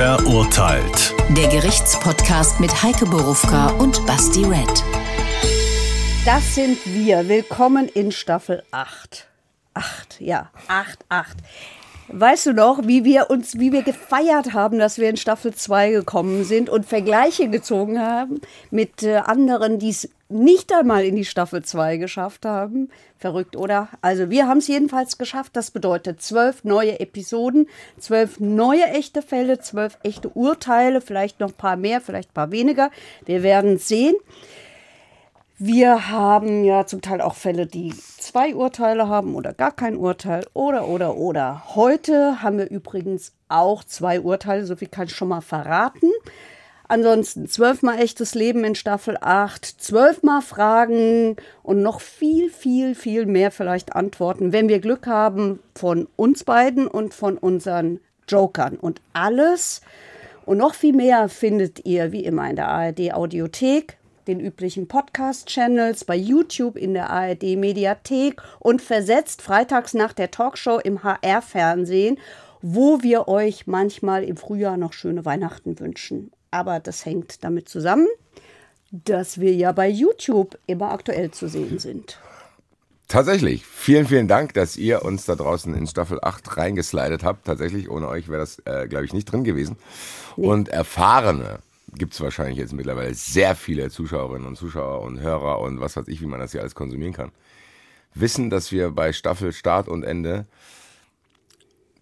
Verurteilt. Der Gerichtspodcast mit Heike Borufka und Basti Red. Das sind wir. Willkommen in Staffel 8. 8, ja, 8, 8. Weißt du noch, wie wir uns, wie wir gefeiert haben, dass wir in Staffel 2 gekommen sind und Vergleiche gezogen haben mit äh, anderen, die es nicht einmal in die Staffel 2 geschafft haben. Verrückt, oder? Also wir haben es jedenfalls geschafft. Das bedeutet zwölf neue Episoden, zwölf neue echte Fälle, zwölf echte Urteile, vielleicht noch ein paar mehr, vielleicht ein paar weniger. Wir werden sehen. Wir haben ja zum Teil auch Fälle, die zwei Urteile haben oder gar kein Urteil oder, oder, oder. Heute haben wir übrigens auch zwei Urteile, so viel kann ich schon mal verraten. Ansonsten zwölfmal echtes Leben in Staffel 8, zwölfmal Fragen und noch viel, viel, viel mehr vielleicht Antworten, wenn wir Glück haben, von uns beiden und von unseren Jokern. Und alles und noch viel mehr findet ihr wie immer in der ARD Audiothek den üblichen Podcast-Channels, bei YouTube, in der ARD-Mediathek und versetzt freitags nach der Talkshow im HR-Fernsehen, wo wir euch manchmal im Frühjahr noch schöne Weihnachten wünschen. Aber das hängt damit zusammen, dass wir ja bei YouTube immer aktuell zu sehen sind. Tatsächlich. Vielen, vielen Dank, dass ihr uns da draußen in Staffel 8 reingeslidet habt. Tatsächlich, ohne euch wäre das, äh, glaube ich, nicht drin gewesen. Nee. Und erfahrene gibt es wahrscheinlich jetzt mittlerweile sehr viele Zuschauerinnen und Zuschauer und Hörer und was weiß ich, wie man das hier alles konsumieren kann, wissen, dass wir bei Staffel Start und Ende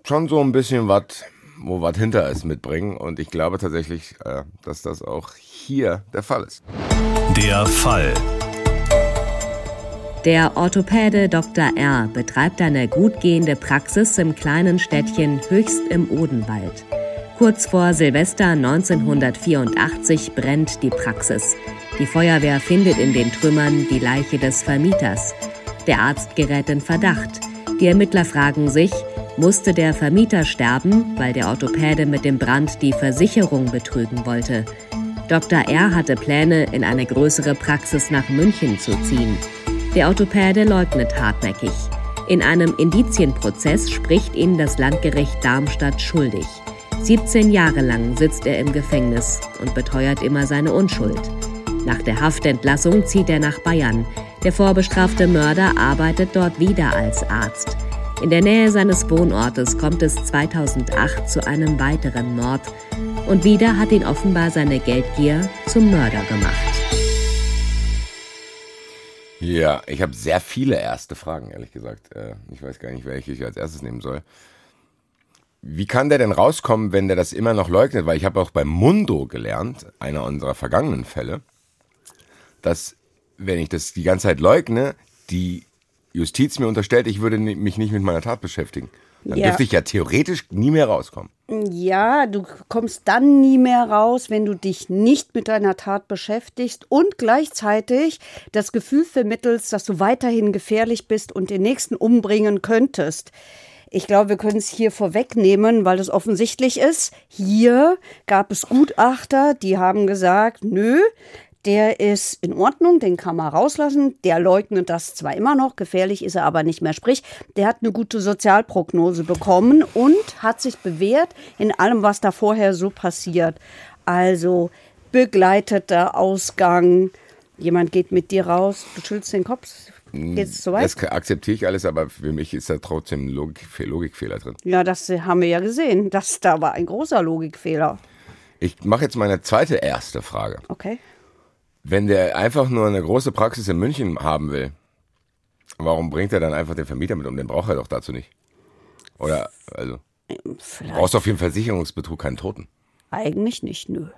schon so ein bisschen was, wo was hinter ist, mitbringen. Und ich glaube tatsächlich, äh, dass das auch hier der Fall ist. Der Fall. Der Orthopäde Dr. R. betreibt eine gut gehende Praxis im kleinen Städtchen Höchst im Odenwald. Kurz vor Silvester 1984 brennt die Praxis. Die Feuerwehr findet in den Trümmern die Leiche des Vermieters. Der Arzt gerät in Verdacht. Die Ermittler fragen sich, musste der Vermieter sterben, weil der Orthopäde mit dem Brand die Versicherung betrügen wollte. Dr. R. hatte Pläne, in eine größere Praxis nach München zu ziehen. Der Orthopäde leugnet hartnäckig. In einem Indizienprozess spricht ihn das Landgericht Darmstadt schuldig. 17 Jahre lang sitzt er im Gefängnis und beteuert immer seine Unschuld. Nach der Haftentlassung zieht er nach Bayern. Der vorbestrafte Mörder arbeitet dort wieder als Arzt. In der Nähe seines Wohnortes kommt es 2008 zu einem weiteren Mord. Und wieder hat ihn offenbar seine Geldgier zum Mörder gemacht. Ja, ich habe sehr viele erste Fragen, ehrlich gesagt. Äh, ich weiß gar nicht, welche ich als erstes nehmen soll. Wie kann der denn rauskommen, wenn der das immer noch leugnet? Weil ich habe auch beim Mundo gelernt, einer unserer vergangenen Fälle, dass wenn ich das die ganze Zeit leugne, die Justiz mir unterstellt, ich würde mich nicht mit meiner Tat beschäftigen. Dann ja. dürfte ich ja theoretisch nie mehr rauskommen. Ja, du kommst dann nie mehr raus, wenn du dich nicht mit deiner Tat beschäftigst und gleichzeitig das Gefühl vermittelst, dass du weiterhin gefährlich bist und den Nächsten umbringen könntest. Ich glaube, wir können es hier vorwegnehmen, weil es offensichtlich ist. Hier gab es Gutachter, die haben gesagt, nö, der ist in Ordnung, den kann man rauslassen. Der leugnet das zwar immer noch, gefährlich ist er aber nicht mehr. Sprich, der hat eine gute Sozialprognose bekommen und hat sich bewährt in allem, was da vorher so passiert. Also begleiteter Ausgang, jemand geht mit dir raus, du schüttelst den Kopf, Geht's so weit? Das akzeptiere ich alles, aber für mich ist da trotzdem Logik, Logikfehler drin. Ja, das haben wir ja gesehen. Das, da war ein großer Logikfehler. Ich mache jetzt meine zweite erste Frage. Okay. Wenn der einfach nur eine große Praxis in München haben will, warum bringt er dann einfach den Vermieter mit um? Den braucht er doch dazu nicht. Oder, also. Vielleicht. Du brauchst auf jeden Fall Sicherungsbetrug keinen Toten. Eigentlich nicht, nö.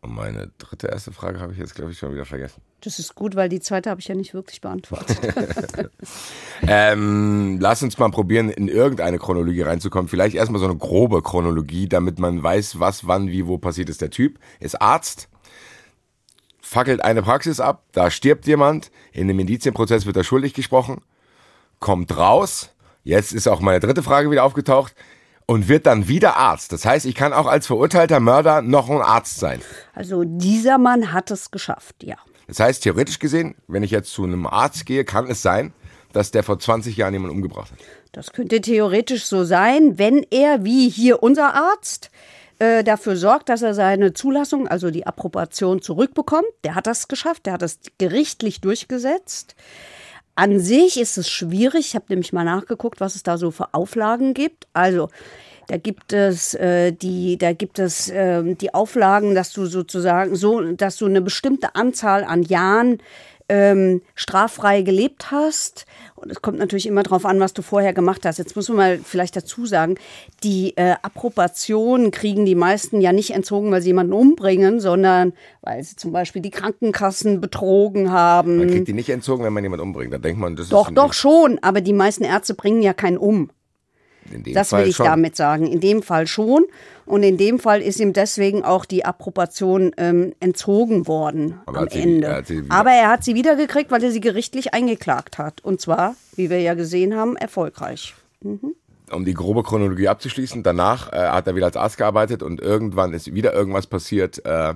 Und meine dritte erste Frage habe ich jetzt, glaube ich, schon wieder vergessen. Das ist gut, weil die zweite habe ich ja nicht wirklich beantwortet. ähm, lass uns mal probieren, in irgendeine Chronologie reinzukommen. Vielleicht erstmal so eine grobe Chronologie, damit man weiß, was, wann, wie, wo passiert ist. Der Typ ist Arzt, fackelt eine Praxis ab, da stirbt jemand, in dem Indizienprozess wird er schuldig gesprochen, kommt raus. Jetzt ist auch meine dritte Frage wieder aufgetaucht und wird dann wieder Arzt. Das heißt, ich kann auch als verurteilter Mörder noch ein Arzt sein. Also dieser Mann hat es geschafft, ja. Das heißt, theoretisch gesehen, wenn ich jetzt zu einem Arzt gehe, kann es sein, dass der vor 20 Jahren jemanden umgebracht hat. Das könnte theoretisch so sein, wenn er, wie hier unser Arzt, äh, dafür sorgt, dass er seine Zulassung, also die Approbation zurückbekommt. Der hat das geschafft, der hat das gerichtlich durchgesetzt. An sich ist es schwierig. Ich habe nämlich mal nachgeguckt, was es da so für Auflagen gibt. Also da gibt es äh, die, da gibt es äh, die Auflagen, dass du sozusagen so, dass du eine bestimmte Anzahl an Jahren ähm, straffrei gelebt hast. Und es kommt natürlich immer darauf an, was du vorher gemacht hast. Jetzt muss man mal vielleicht dazu sagen, die äh, Approbation kriegen die meisten ja nicht entzogen, weil sie jemanden umbringen, sondern weil sie zum Beispiel die Krankenkassen betrogen haben. Man kriegt die nicht entzogen, wenn man jemanden umbringt. Da denkt man, das doch, ist. Doch, doch schon, aber die meisten Ärzte bringen ja keinen um. Das Fall will ich schon. damit sagen. In dem Fall schon. Und in dem Fall ist ihm deswegen auch die Approbation ähm, entzogen worden Aber am sie- Ende. er hat sie wieder- Aber er hat sie wiedergekriegt, weil er sie gerichtlich eingeklagt hat. Und zwar, wie wir ja gesehen haben, erfolgreich. Um die grobe Chronologie abzuschließen, danach äh, hat er wieder als Arzt gearbeitet und irgendwann ist wieder irgendwas passiert. Äh,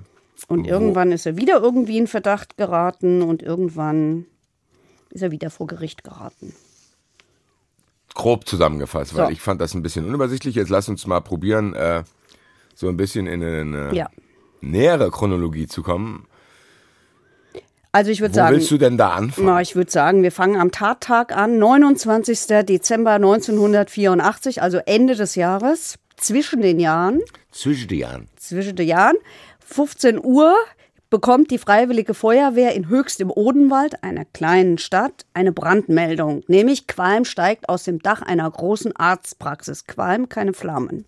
Und irgendwann ist er wieder irgendwie in Verdacht geraten und irgendwann ist er wieder vor Gericht geraten. Grob zusammengefasst, weil So. ich fand das ein bisschen unübersichtlich. Jetzt lass uns mal probieren, äh, so ein bisschen in eine Ja. nähere Chronologie zu kommen. Also ich würde Wo sagen. willst du denn da anfangen? Na, ich würde sagen, wir fangen am Tattag an, 29. Dezember 1984, also Ende des Jahres, zwischen den Jahren, Zwischen die Jahren. zwischen den Jahren, 15 Uhr bekommt die Freiwillige Feuerwehr in Höchst im Odenwald, einer kleinen Stadt, eine Brandmeldung, nämlich Qualm steigt aus dem Dach einer großen Arztpraxis. Qualm, keine Flammen.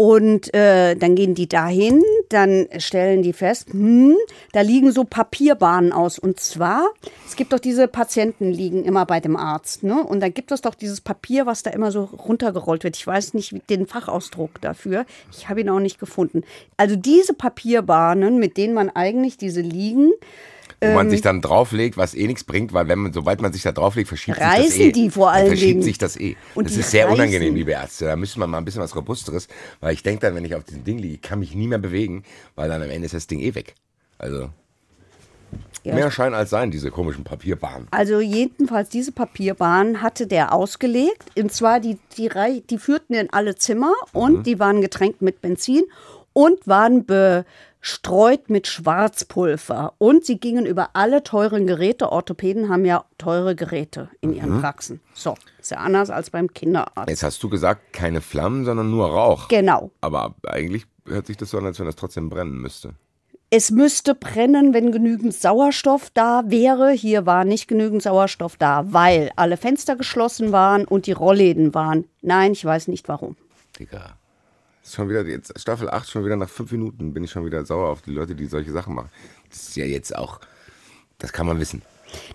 Und äh, dann gehen die dahin, dann stellen die fest, hm, da liegen so Papierbahnen aus. Und zwar, es gibt doch diese Patienten liegen immer bei dem Arzt, ne? Und dann gibt es doch dieses Papier, was da immer so runtergerollt wird. Ich weiß nicht den Fachausdruck dafür. Ich habe ihn auch nicht gefunden. Also diese Papierbahnen, mit denen man eigentlich diese liegen, Wo Ähm. man sich dann drauflegt, was eh nichts bringt, weil wenn man, sobald man sich da drauflegt, verschiebt sich das Reißen eh. die vor allen verschiebt Dingen. sich das eh. Und das ist sehr reißen. unangenehm, liebe Ärzte. Da müsste man mal ein bisschen was Robusteres, weil ich denke dann, wenn ich auf diesem Ding liege, ich kann mich nie mehr bewegen, weil dann am Ende ist das Ding eh weg. Also Ja. mehr Schein als sein, diese komischen Papierbahnen. Also jedenfalls diese Papierbahn hatte der ausgelegt. Und zwar die, die, die führten in alle Zimmer und die waren getränkt mit Benzin und waren bestreut mit Schwarzpulver. Und sie gingen über alle teuren Geräte. Orthopäden haben ja teure Geräte in ihren Praxen. So, ist ja anders als beim Kinderarzt. Jetzt hast du gesagt, keine Flammen, sondern nur Rauch. Genau. Aber eigentlich hört sich das so an, als wenn das trotzdem brennen müsste. Es müsste brennen, wenn genügend Sauerstoff da wäre. Hier war nicht genügend Sauerstoff da, weil alle Fenster geschlossen waren und die Rollläden waren. Nein, ich weiß nicht warum. Digga. Schon wieder, jetzt Staffel 8, schon wieder nach fünf Minuten bin ich schon wieder sauer auf die Leute, die solche Sachen machen. Das ist ja jetzt auch, das kann man wissen.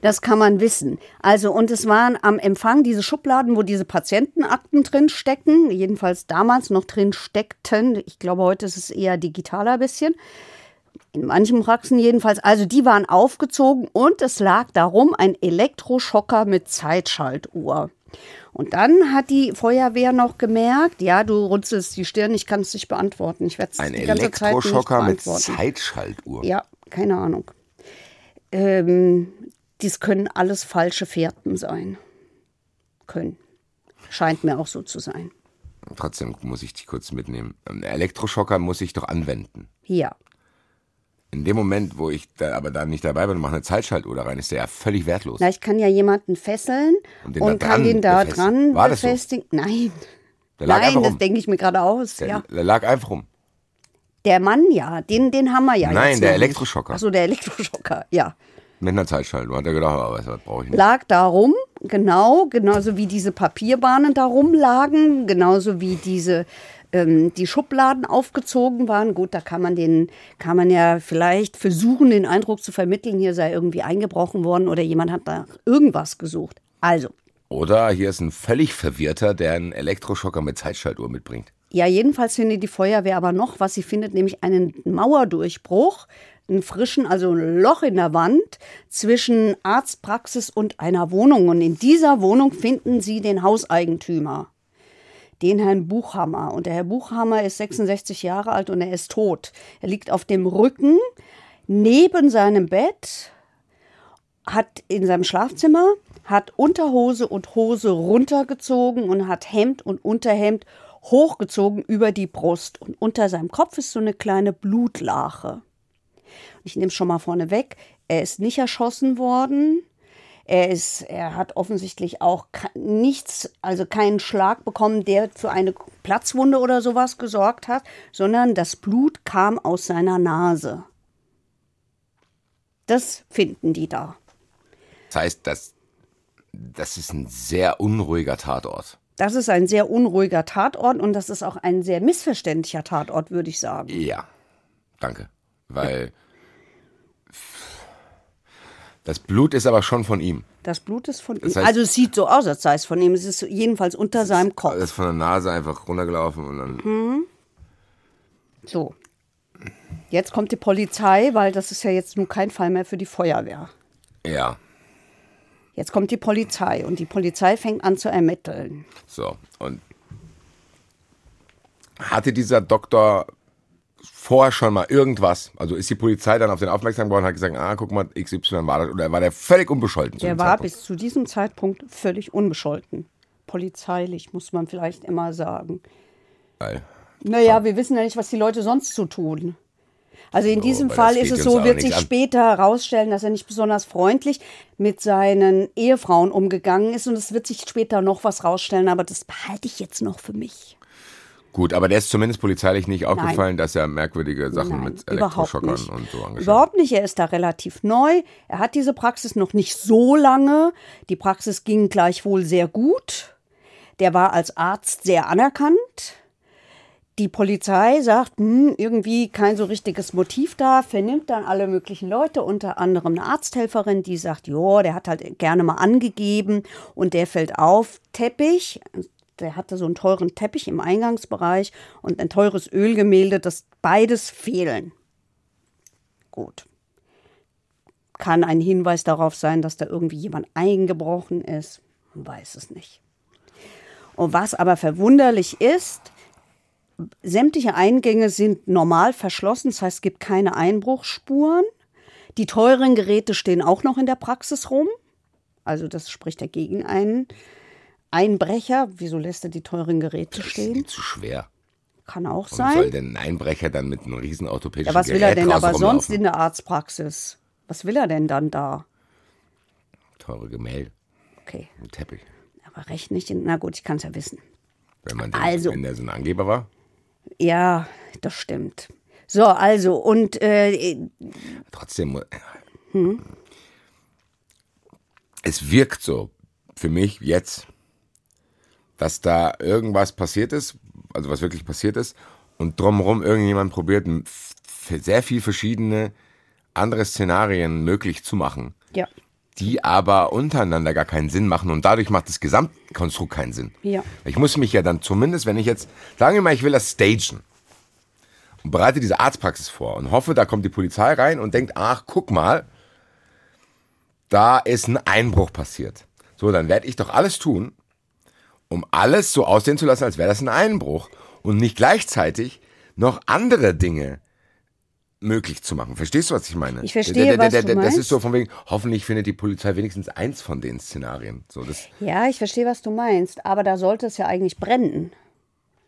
Das kann man wissen. Also, und es waren am Empfang diese Schubladen, wo diese Patientenakten drin stecken, jedenfalls damals noch drin steckten. Ich glaube, heute ist es eher digitaler ein bisschen. In manchen Praxen jedenfalls. Also, die waren aufgezogen und es lag darum ein Elektroschocker mit Zeitschaltuhr. Und dann hat die Feuerwehr noch gemerkt, ja, du runzelst die Stirn, ich kann es nicht beantworten. Ich werde es Ein die ganze Zeit nicht Elektroschocker mit beantworten. Zeitschaltuhr. Ja, keine Ahnung. Ähm, dies können alles falsche Fährten sein. Können. Scheint mir auch so zu sein. Trotzdem muss ich dich kurz mitnehmen. Ein Elektroschocker muss ich doch anwenden. Ja. In dem Moment, wo ich da aber da nicht dabei bin und mache eine Zeitschaltuhr da rein, ist der ja völlig wertlos. Na, ich kann ja jemanden fesseln Und und, kann den da befestigen. dran War das so? befestigen. Nein. Nein, das denke ich mir gerade aus. Der, ja. der lag einfach rum. Der Mann, ja, den, den haben wir ja Nein, der. Elektroschocker. Achso, der Elektroschocker, ja. Mit einer Zeitschaltuhr. Hat er gedacht, aber was, was brauche ich nicht. lag da rum, genau, genauso wie diese Papierbahnen da rumlagen, genauso wie diese ähm, die Schubladen aufgezogen waren. Gut, da kann man den, kann man ja vielleicht versuchen, den Eindruck zu vermitteln, hier sei irgendwie eingebrochen worden oder jemand hat nach irgendwas gesucht. Also, Oder hier ist ein völlig Verwirrter, der einen Elektroschocker mit Zeitschaltuhr mitbringt. ja, jedenfalls findet die Feuerwehr aber noch, was sie findet, nämlich einen Mauerdurchbruch, einen frischen, also ein Loch in der Wand zwischen Arztpraxis und einer Wohnung. Und in dieser Wohnung finden sie den Hauseigentümer, den Herrn Buchhammer. Und der Herr Buchhammer ist 66 Jahre alt und er ist tot. Er liegt auf dem Rücken neben seinem Bett hat in seinem Schlafzimmer, hat Unterhose und Hose runtergezogen und hat Hemd und Unterhemd hochgezogen über die Brust. Und unter seinem Kopf ist so eine kleine Blutlache. Ich nehme es schon mal vorne weg. Er ist nicht erschossen worden. Er ist, er hat offensichtlich auch nichts, also keinen Schlag bekommen, der für eine Platzwunde oder sowas gesorgt hat, sondern das Blut kam aus seiner Nase. Das finden die da. Das heißt, das, das ist ein sehr unruhiger Tatort. Das ist ein sehr unruhiger Tatort und das ist auch ein sehr missverständlicher Tatort, würde ich sagen. Ja, danke. Weil das Blut ist aber schon von ihm. Das Blut ist von Das ihm. heißt- Also es sieht so aus, als sei es von ihm. Es ist jedenfalls unter seinem Kopf. Das ist von der Nase einfach runtergelaufen und dann. So. Jetzt kommt die Polizei, weil das ist ja jetzt nun kein Fall mehr für die Feuerwehr. Ja, Jetzt kommt die Polizei und die Polizei fängt an zu ermitteln. so. Und hatte dieser Doktor vorher schon mal irgendwas? Also ist die Polizei dann auf den aufmerksam geworden und hat gesagt, ah, guck mal, XY war das, oder war der völlig unbescholten? zu Der war Zeitpunkt? bis zu diesem Zeitpunkt völlig unbescholten. Polizeilich, muss man vielleicht immer sagen. Geil. Naja, wir wissen ja nicht, was die Leute sonst so tun. Also in So, diesem Fall ist es so, wird sich an. später herausstellen, dass er nicht besonders freundlich mit seinen Ehefrauen umgegangen ist. Und es wird sich später noch was rausstellen, aber das behalte ich jetzt noch für mich. Gut, aber der ist zumindest polizeilich nicht aufgefallen, dass er merkwürdige Sachen Nein, mit Elektroschockern und so angeschaut Überhaupt nicht. Er ist da relativ neu. Er hat diese Praxis noch nicht so lange. Die Praxis ging gleichwohl sehr gut. Der war als Arzt sehr anerkannt. Die Polizei sagt, hm, irgendwie kein so richtiges Motiv da, vernimmt dann alle möglichen Leute, unter anderem eine Arzthelferin, die sagt, jo, der hat halt gerne mal angegeben und der fällt auf, Teppich, der hatte so einen teuren Teppich im Eingangsbereich und ein teures Ölgemälde, das beides fehlen. Gut. Kann ein Hinweis darauf sein, dass da irgendwie jemand eingebrochen ist? Man weiß es nicht. Und was aber verwunderlich ist, sämtliche Eingänge sind normal verschlossen, das heißt, es gibt keine Einbruchsspuren. Die teuren Geräte stehen auch noch in der Praxis rum. Also das spricht dagegen einen Einbrecher. Wieso lässt er die teuren Geräte Das ist stehen? viel zu schwer. Kann auch Warum soll sein. denn ein Einbrecher dann mit einem riesen orthopädischen Ja, was will Gerät er denn aber sonst in der Arztpraxis? Was will er denn dann da? Teure Gemälde, Okay, ein Teppich. aber recht nicht. In, na gut, ich kann es ja wissen. Wenn man den, Also. wenn der so ein Angeber war. Ja, das stimmt. So, also, und äh, Trotzdem. mu- Hm? Es wirkt so für mich jetzt, dass da irgendwas passiert ist, also was wirklich passiert ist, und drumherum irgendjemand probiert, sehr viel verschiedene andere Szenarien möglich zu machen, ja, die aber untereinander gar keinen Sinn machen und dadurch macht das Gesamtkonstrukt keinen Sinn. Ja. Ich muss mich ja dann zumindest, wenn ich jetzt, sagen wir mal, ich will das stagen und bereite diese Arztpraxis vor und hoffe, da kommt die Polizei rein und denkt, ach, guck mal, da ist ein Einbruch passiert. So, dann werde ich doch alles tun, um alles so aussehen zu lassen, als wäre das ein Einbruch und nicht gleichzeitig noch andere Dinge möglich zu machen. Verstehst du, was ich meine? Ich verstehe, was du Das meinst. ist so von wegen, hoffentlich findet die Polizei wenigstens eins von den Szenarien. So, das, ja, ich verstehe, was du meinst, aber da sollte es ja eigentlich brennen.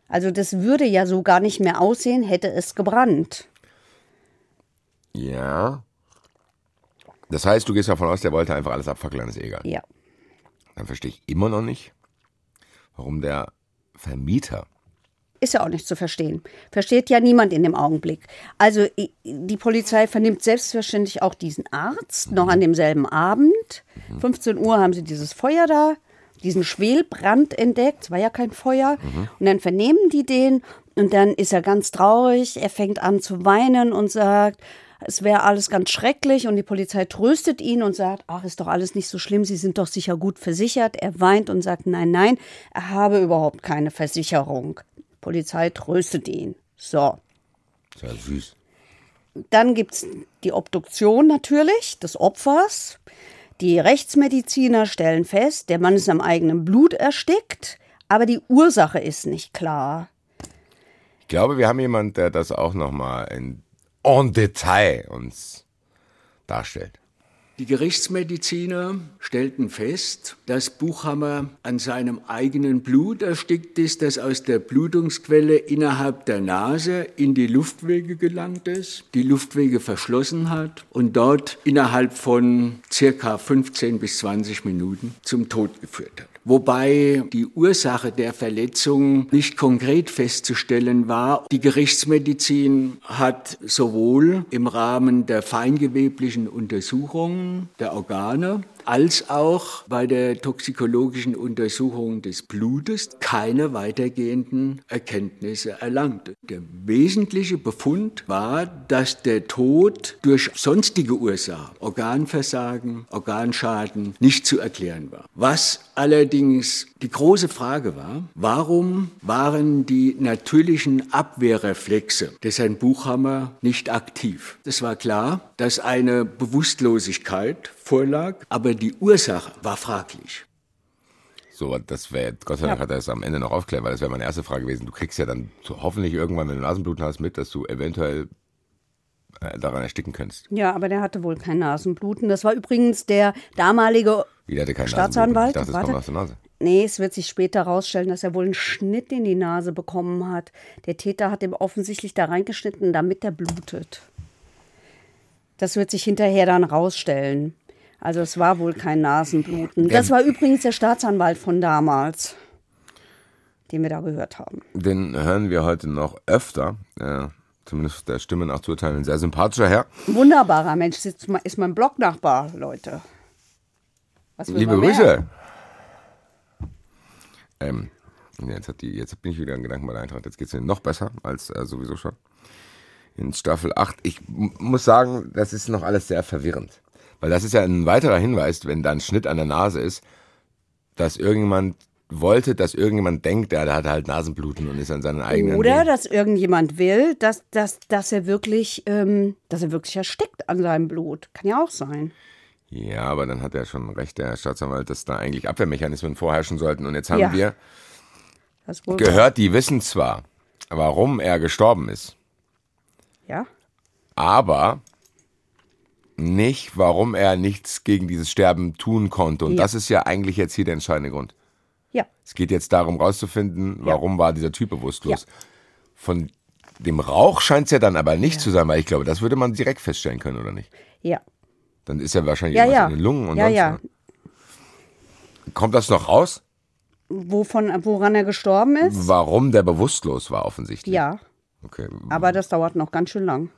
Also das würde ja so gar nicht mehr aussehen, hätte es gebrannt. ja. Das heißt, du gehst davon aus, der wollte einfach alles abfackeln, ist eh egal. Ja. Dann verstehe ich immer noch nicht, warum der Vermieter Ist ja auch nicht zu verstehen. Versteht ja niemand in dem Augenblick. Also die Polizei vernimmt selbstverständlich auch diesen Arzt noch an demselben Abend. 15 Uhr haben sie dieses Feuer da, diesen Schwelbrand entdeckt. Es war ja kein Feuer. Und dann vernehmen die den und dann ist er ganz traurig. Er fängt an zu weinen und sagt, es wäre alles ganz schrecklich und die Polizei tröstet ihn und sagt, ach, ist doch alles nicht so schlimm, Sie sind doch sicher gut versichert. Er weint und sagt, nein, nein, er habe überhaupt keine Versicherung. Die Polizei tröstet ihn. So, ja süß. dann gibt es die Obduktion natürlich des Opfers. Die Rechtsmediziner stellen fest, der Mann ist am eigenen Blut erstickt, aber die Ursache ist nicht klar. Ich glaube, wir haben jemanden, der das auch nochmal in en Detail uns darstellt. Die Gerichtsmediziner stellten fest, dass Buchhammer an seinem eigenen Blut erstickt ist, das aus der Blutungsquelle innerhalb der Nase in die Luftwege gelangt ist, die Luftwege verschlossen hat und dort innerhalb von circa 15 bis 20 Minuten zum Tod geführt hat wobei die Ursache der Verletzung nicht konkret festzustellen war. Die Gerichtsmedizin hat sowohl im Rahmen der feingeweblichen Untersuchungen der Organe als auch bei der toxikologischen Untersuchung des Blutes keine weitergehenden Erkenntnisse erlangte. Der wesentliche Befund war, dass der Tod durch sonstige Ursachen, Organversagen, Organschaden, nicht zu erklären war. Was allerdings die große Frage war, warum waren die natürlichen Abwehrreflexe des Herrn Buchhammer nicht aktiv? Es war klar, dass eine Bewusstlosigkeit vorlag, aber die Ursache war fraglich. So, das wäre, Gott sei Dank ja. hat er es am Ende noch aufklärt, weil das wäre meine erste Frage gewesen. Du kriegst ja dann so hoffentlich irgendwann, wenn du Nasenbluten hast, mit, dass du eventuell äh, daran ersticken könntest. Ja, aber der hatte wohl kein Nasenbluten. Das war übrigens der damalige Staatsanwalt. Ich dachte, das Warte. kommt aus der Nase. Nee, es wird sich später herausstellen, dass er wohl einen Schnitt in die Nase bekommen hat. Der Täter hat ihm offensichtlich da reingeschnitten, damit er blutet. Das wird sich hinterher dann rausstellen. Also es war wohl kein Nasenbluten. Das war übrigens der Staatsanwalt von damals, den wir da gehört haben. Den hören wir heute noch öfter. Äh, zumindest der Stimme nach zu urteilen. Ein sehr sympathischer Herr. Wunderbarer Mensch. Ist mein Blognachbar, Leute. Liebe Grüße. Ähm, jetzt, hat die, jetzt bin ich wieder in Gedanken bei der Eintracht. Jetzt geht es mir noch besser als äh, sowieso schon. In Staffel 8. Ich muss sagen, das ist noch alles sehr verwirrend. Weil das ist ja ein weiterer Hinweis, wenn da ein Schnitt an der Nase ist, dass irgendjemand wollte, dass irgendjemand denkt, der hat halt Nasenbluten und ist an seinen eigenen. Oder dass irgendjemand will, dass, dass, dass er wirklich, ähm, dass er wirklich erstickt an seinem Blut. Kann ja auch sein. Ja, aber dann hat er schon recht, der Staatsanwalt, dass da eigentlich Abwehrmechanismen vorherrschen sollten. Und jetzt haben Ja. wir gehört, die wissen zwar, warum er gestorben ist, Ja. aber nicht, warum er nichts gegen dieses Sterben tun konnte. Und Ja. das ist ja eigentlich jetzt hier der entscheidende Grund. Ja. Es geht jetzt darum, rauszufinden, warum war dieser Typ bewusstlos. Ja. Von dem Rauch scheint es ja dann aber nicht zu sein, weil ich glaube, das würde man direkt feststellen können, oder nicht? Ja. Dann ist ja wahrscheinlich Ja, ja. in den Lungen und Ja, sonst. ja. Kommt das noch raus? Wovon, woran er gestorben ist? Warum der bewusstlos war, offensichtlich. Ja. Okay. Aber das dauert noch ganz schön lang.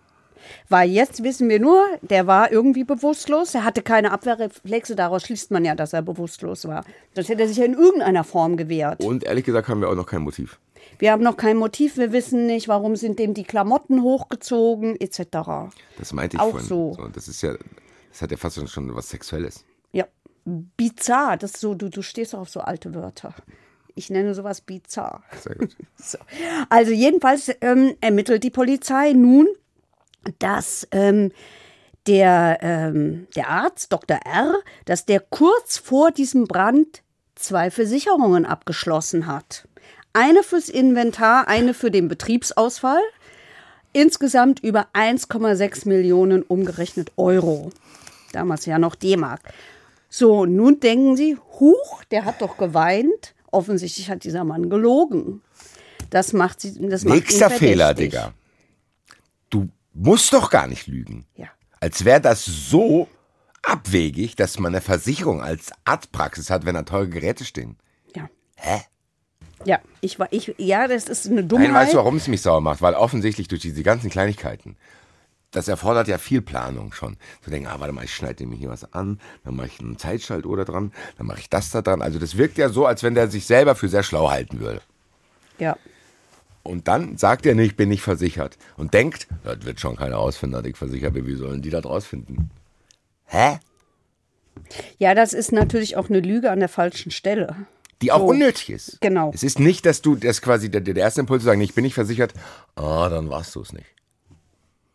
Weil jetzt wissen wir nur, der war irgendwie bewusstlos, er hatte keine Abwehrreflexe, daraus schließt man ja, dass er bewusstlos war. Sonst hätte er sich ja in irgendeiner Form gewehrt. Und ehrlich gesagt haben wir auch noch kein Motiv. Wir haben noch kein Motiv, wir wissen nicht, warum sind dem die Klamotten hochgezogen, etc. Das meinte ich Auch vorhin. so. Das ist ja, das hat ja fast schon was Sexuelles. Ja, bizarr, das ist so, du, du stehst auf so alte Wörter. Ich nenne sowas bizarr. Sehr gut. So. Also jedenfalls ähm, ermittelt die Polizei nun, dass ähm, der, ähm, der Arzt, Dr. R., dass der kurz vor diesem Brand zwei Versicherungen abgeschlossen hat. Eine fürs Inventar, eine für den Betriebsausfall. Insgesamt über 1,6 Millionen umgerechnet Euro. Damals ja noch D-Mark. So, nun denken Sie, huch, der hat doch geweint. Offensichtlich hat dieser Mann gelogen. Das macht sie. Das macht Nächster Fehler, verdächtig. Digga. Du musst doch gar nicht lügen. Ja. Als wäre das so abwegig, dass man eine Versicherung als Arztpraxis hat, wenn da teure Geräte stehen. Ja. Hä? Ja, ich war, ich, ja, das ist eine Dummheit. Nein, weißt du, warum es mich sauer macht? Weil offensichtlich durch diese ganzen Kleinigkeiten, das erfordert ja viel Planung schon. Zu denken, ah, warte mal, ich schneide mir hier was an, dann mache ich einen Zeitschaltuhr da dran, dann mache ich das da dran. Also das wirkt ja so, als wenn der sich selber für sehr schlau halten würde. Ja. Und dann sagt er, nee, ich bin nicht versichert. Und denkt, das wird schon keiner rausfinden, dass ich versichert bin. Wie sollen die das rausfinden? Hä? ja, das ist natürlich auch eine Lüge an der falschen Stelle. Die auch So. unnötig ist. Genau. Es ist nicht, dass du das quasi der, der erste Impuls zu sagen, nee, ich bin nicht versichert. Ah, dann warst du es nicht.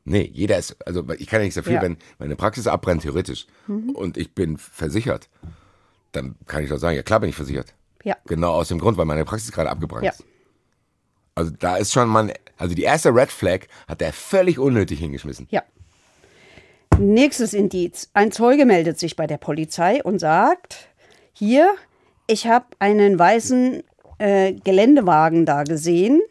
Nee, jeder ist, also ich kann ja nichts dafür, Ja. Mhm. wenn meine Praxis abbrennt, theoretisch, und ich bin versichert, dann kann ich doch sagen, ja klar bin ich versichert. Ja. Genau aus dem Grund, weil meine Praxis gerade abgebrannt Ja. ist. Also da ist schon man, also die erste Red Flag hat er völlig unnötig hingeschmissen. Ja. Nächstes Indiz. Ein Zeuge meldet sich bei der Polizei und sagt, hier, ich habe einen weißen äh, Geländewagen da gesehen.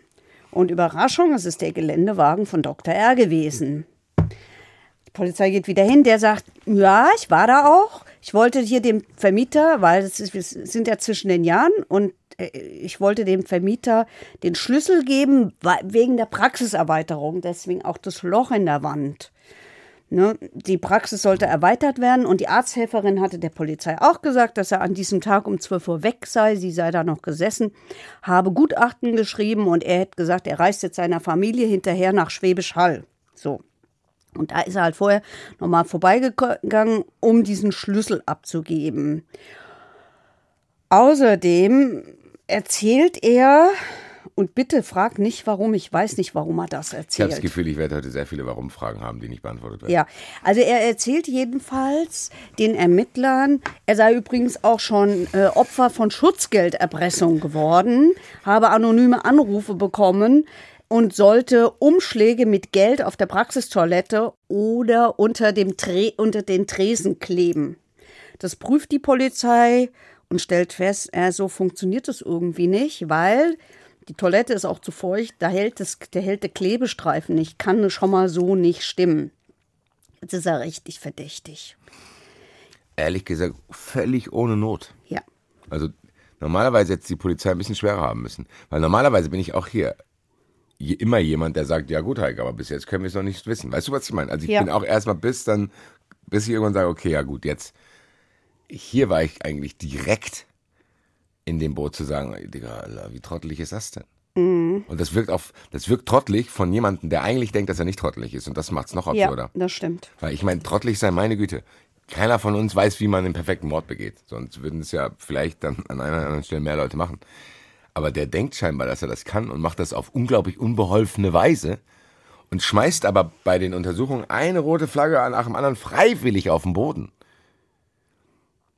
Und Überraschung, es ist der Geländewagen von Dr. R gewesen. Die Polizei geht wieder hin, der sagt, ja, ich war da auch. Ich wollte hier dem Vermieter, weil es wir sind ja zwischen den Jahren und ich wollte dem Vermieter den Schlüssel geben wegen der Praxiserweiterung, deswegen auch das Loch in der Wand. Ne, die Praxis sollte erweitert werden und die Arzthelferin hatte der Polizei auch gesagt, dass er an diesem Tag um 12 Uhr weg sei. Sie sei da noch gesessen, habe Gutachten geschrieben und er hätte gesagt, er reist jetzt seiner Familie hinterher nach Schwäbisch Hall. So. Und da ist er halt vorher nochmal vorbeigegangen, um diesen Schlüssel abzugeben. Außerdem erzählt er, und bitte frag nicht warum, ich weiß nicht, warum er das Ich habe erzählt. das Gefühl, ich werde heute sehr viele Warum-Fragen haben, die nicht beantwortet werden. Ja, also er erzählt jedenfalls den Ermittlern, er sei übrigens auch schon äh, Opfer von Schutzgelderpressung geworden, habe anonyme Anrufe bekommen und sollte Umschläge mit Geld auf der Praxistoilette oder unter, dem Tre unter den Tresen kleben. Das prüft die Polizei und stellt fest, äh, so funktioniert das irgendwie nicht, weil die Toilette ist auch zu feucht, da hält, das, der hält der Klebestreifen nicht, kann schon mal so nicht stimmen. Jetzt ist er richtig verdächtig. Ehrlich gesagt, völlig ohne Not. Ja. Also normalerweise hätte die Polizei ein bisschen schwerer haben müssen. Weil normalerweise bin ich auch hier immer jemand, der sagt, ja gut, Heike, aber bis jetzt können wir es noch nicht wissen. Weißt du, was ich meine? Also ich Ja. bin auch erstmal bis dann, bis ich irgendwann sage, okay, ja gut, jetzt. Hier war ich eigentlich direkt in dem Boot zu sagen, Digga, Alter, wie trottelig ist das denn? Mhm. Und das wirkt auf, das wirkt trottelig von jemandem, der eigentlich denkt, dass er nicht trottelig ist. Und das macht's noch Ja, absurder. das stimmt. Weil ich meine, trottelig sein, meine Güte. Keiner von uns weiß, wie man den perfekten Mord begeht. Sonst würden es ja vielleicht dann an einer oder anderen Stelle mehr Leute machen. Aber der denkt scheinbar, dass er das kann und macht das auf unglaublich unbeholfene Weise und schmeißt aber bei den Untersuchungen eine rote Flagge nach dem anderen freiwillig auf den Boden.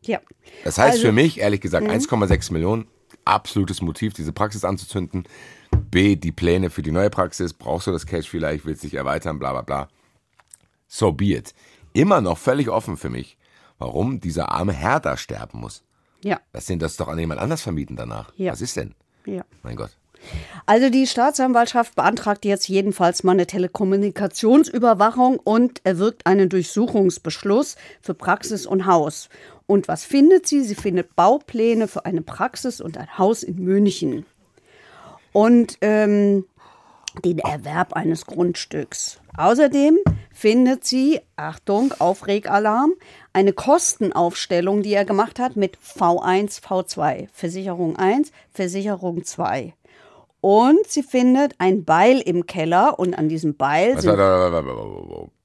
Ja. Das heißt Also- für mich, ehrlich gesagt, 1,6 Millionen, absolutes Motiv, diese Praxis anzuzünden. B, die Pläne für die neue Praxis, brauchst du das Cash vielleicht, willst dich erweitern, bla bla bla. So be it. Immer noch völlig offen für mich, warum dieser arme Herr da sterben muss. Ja. Lass den das doch an jemand anders vermieten danach. Ja. Was ist denn? Ja. Mein Gott. Also die Staatsanwaltschaft beantragt jetzt jedenfalls mal eine Telekommunikationsüberwachung und erwirkt einen Durchsuchungsbeschluss für Praxis und Haus. Und was findet sie? Sie findet Baupläne für eine Praxis und ein Haus in München. Und ähm, den Erwerb eines Grundstücks. Außerdem findet sie, Achtung, Aufregalarm, eine Kostenaufstellung, die er gemacht hat mit V1, V2, Versicherung 1, Versicherung 2. Und sie findet ein Beil im Keller und an diesem Beil Was sind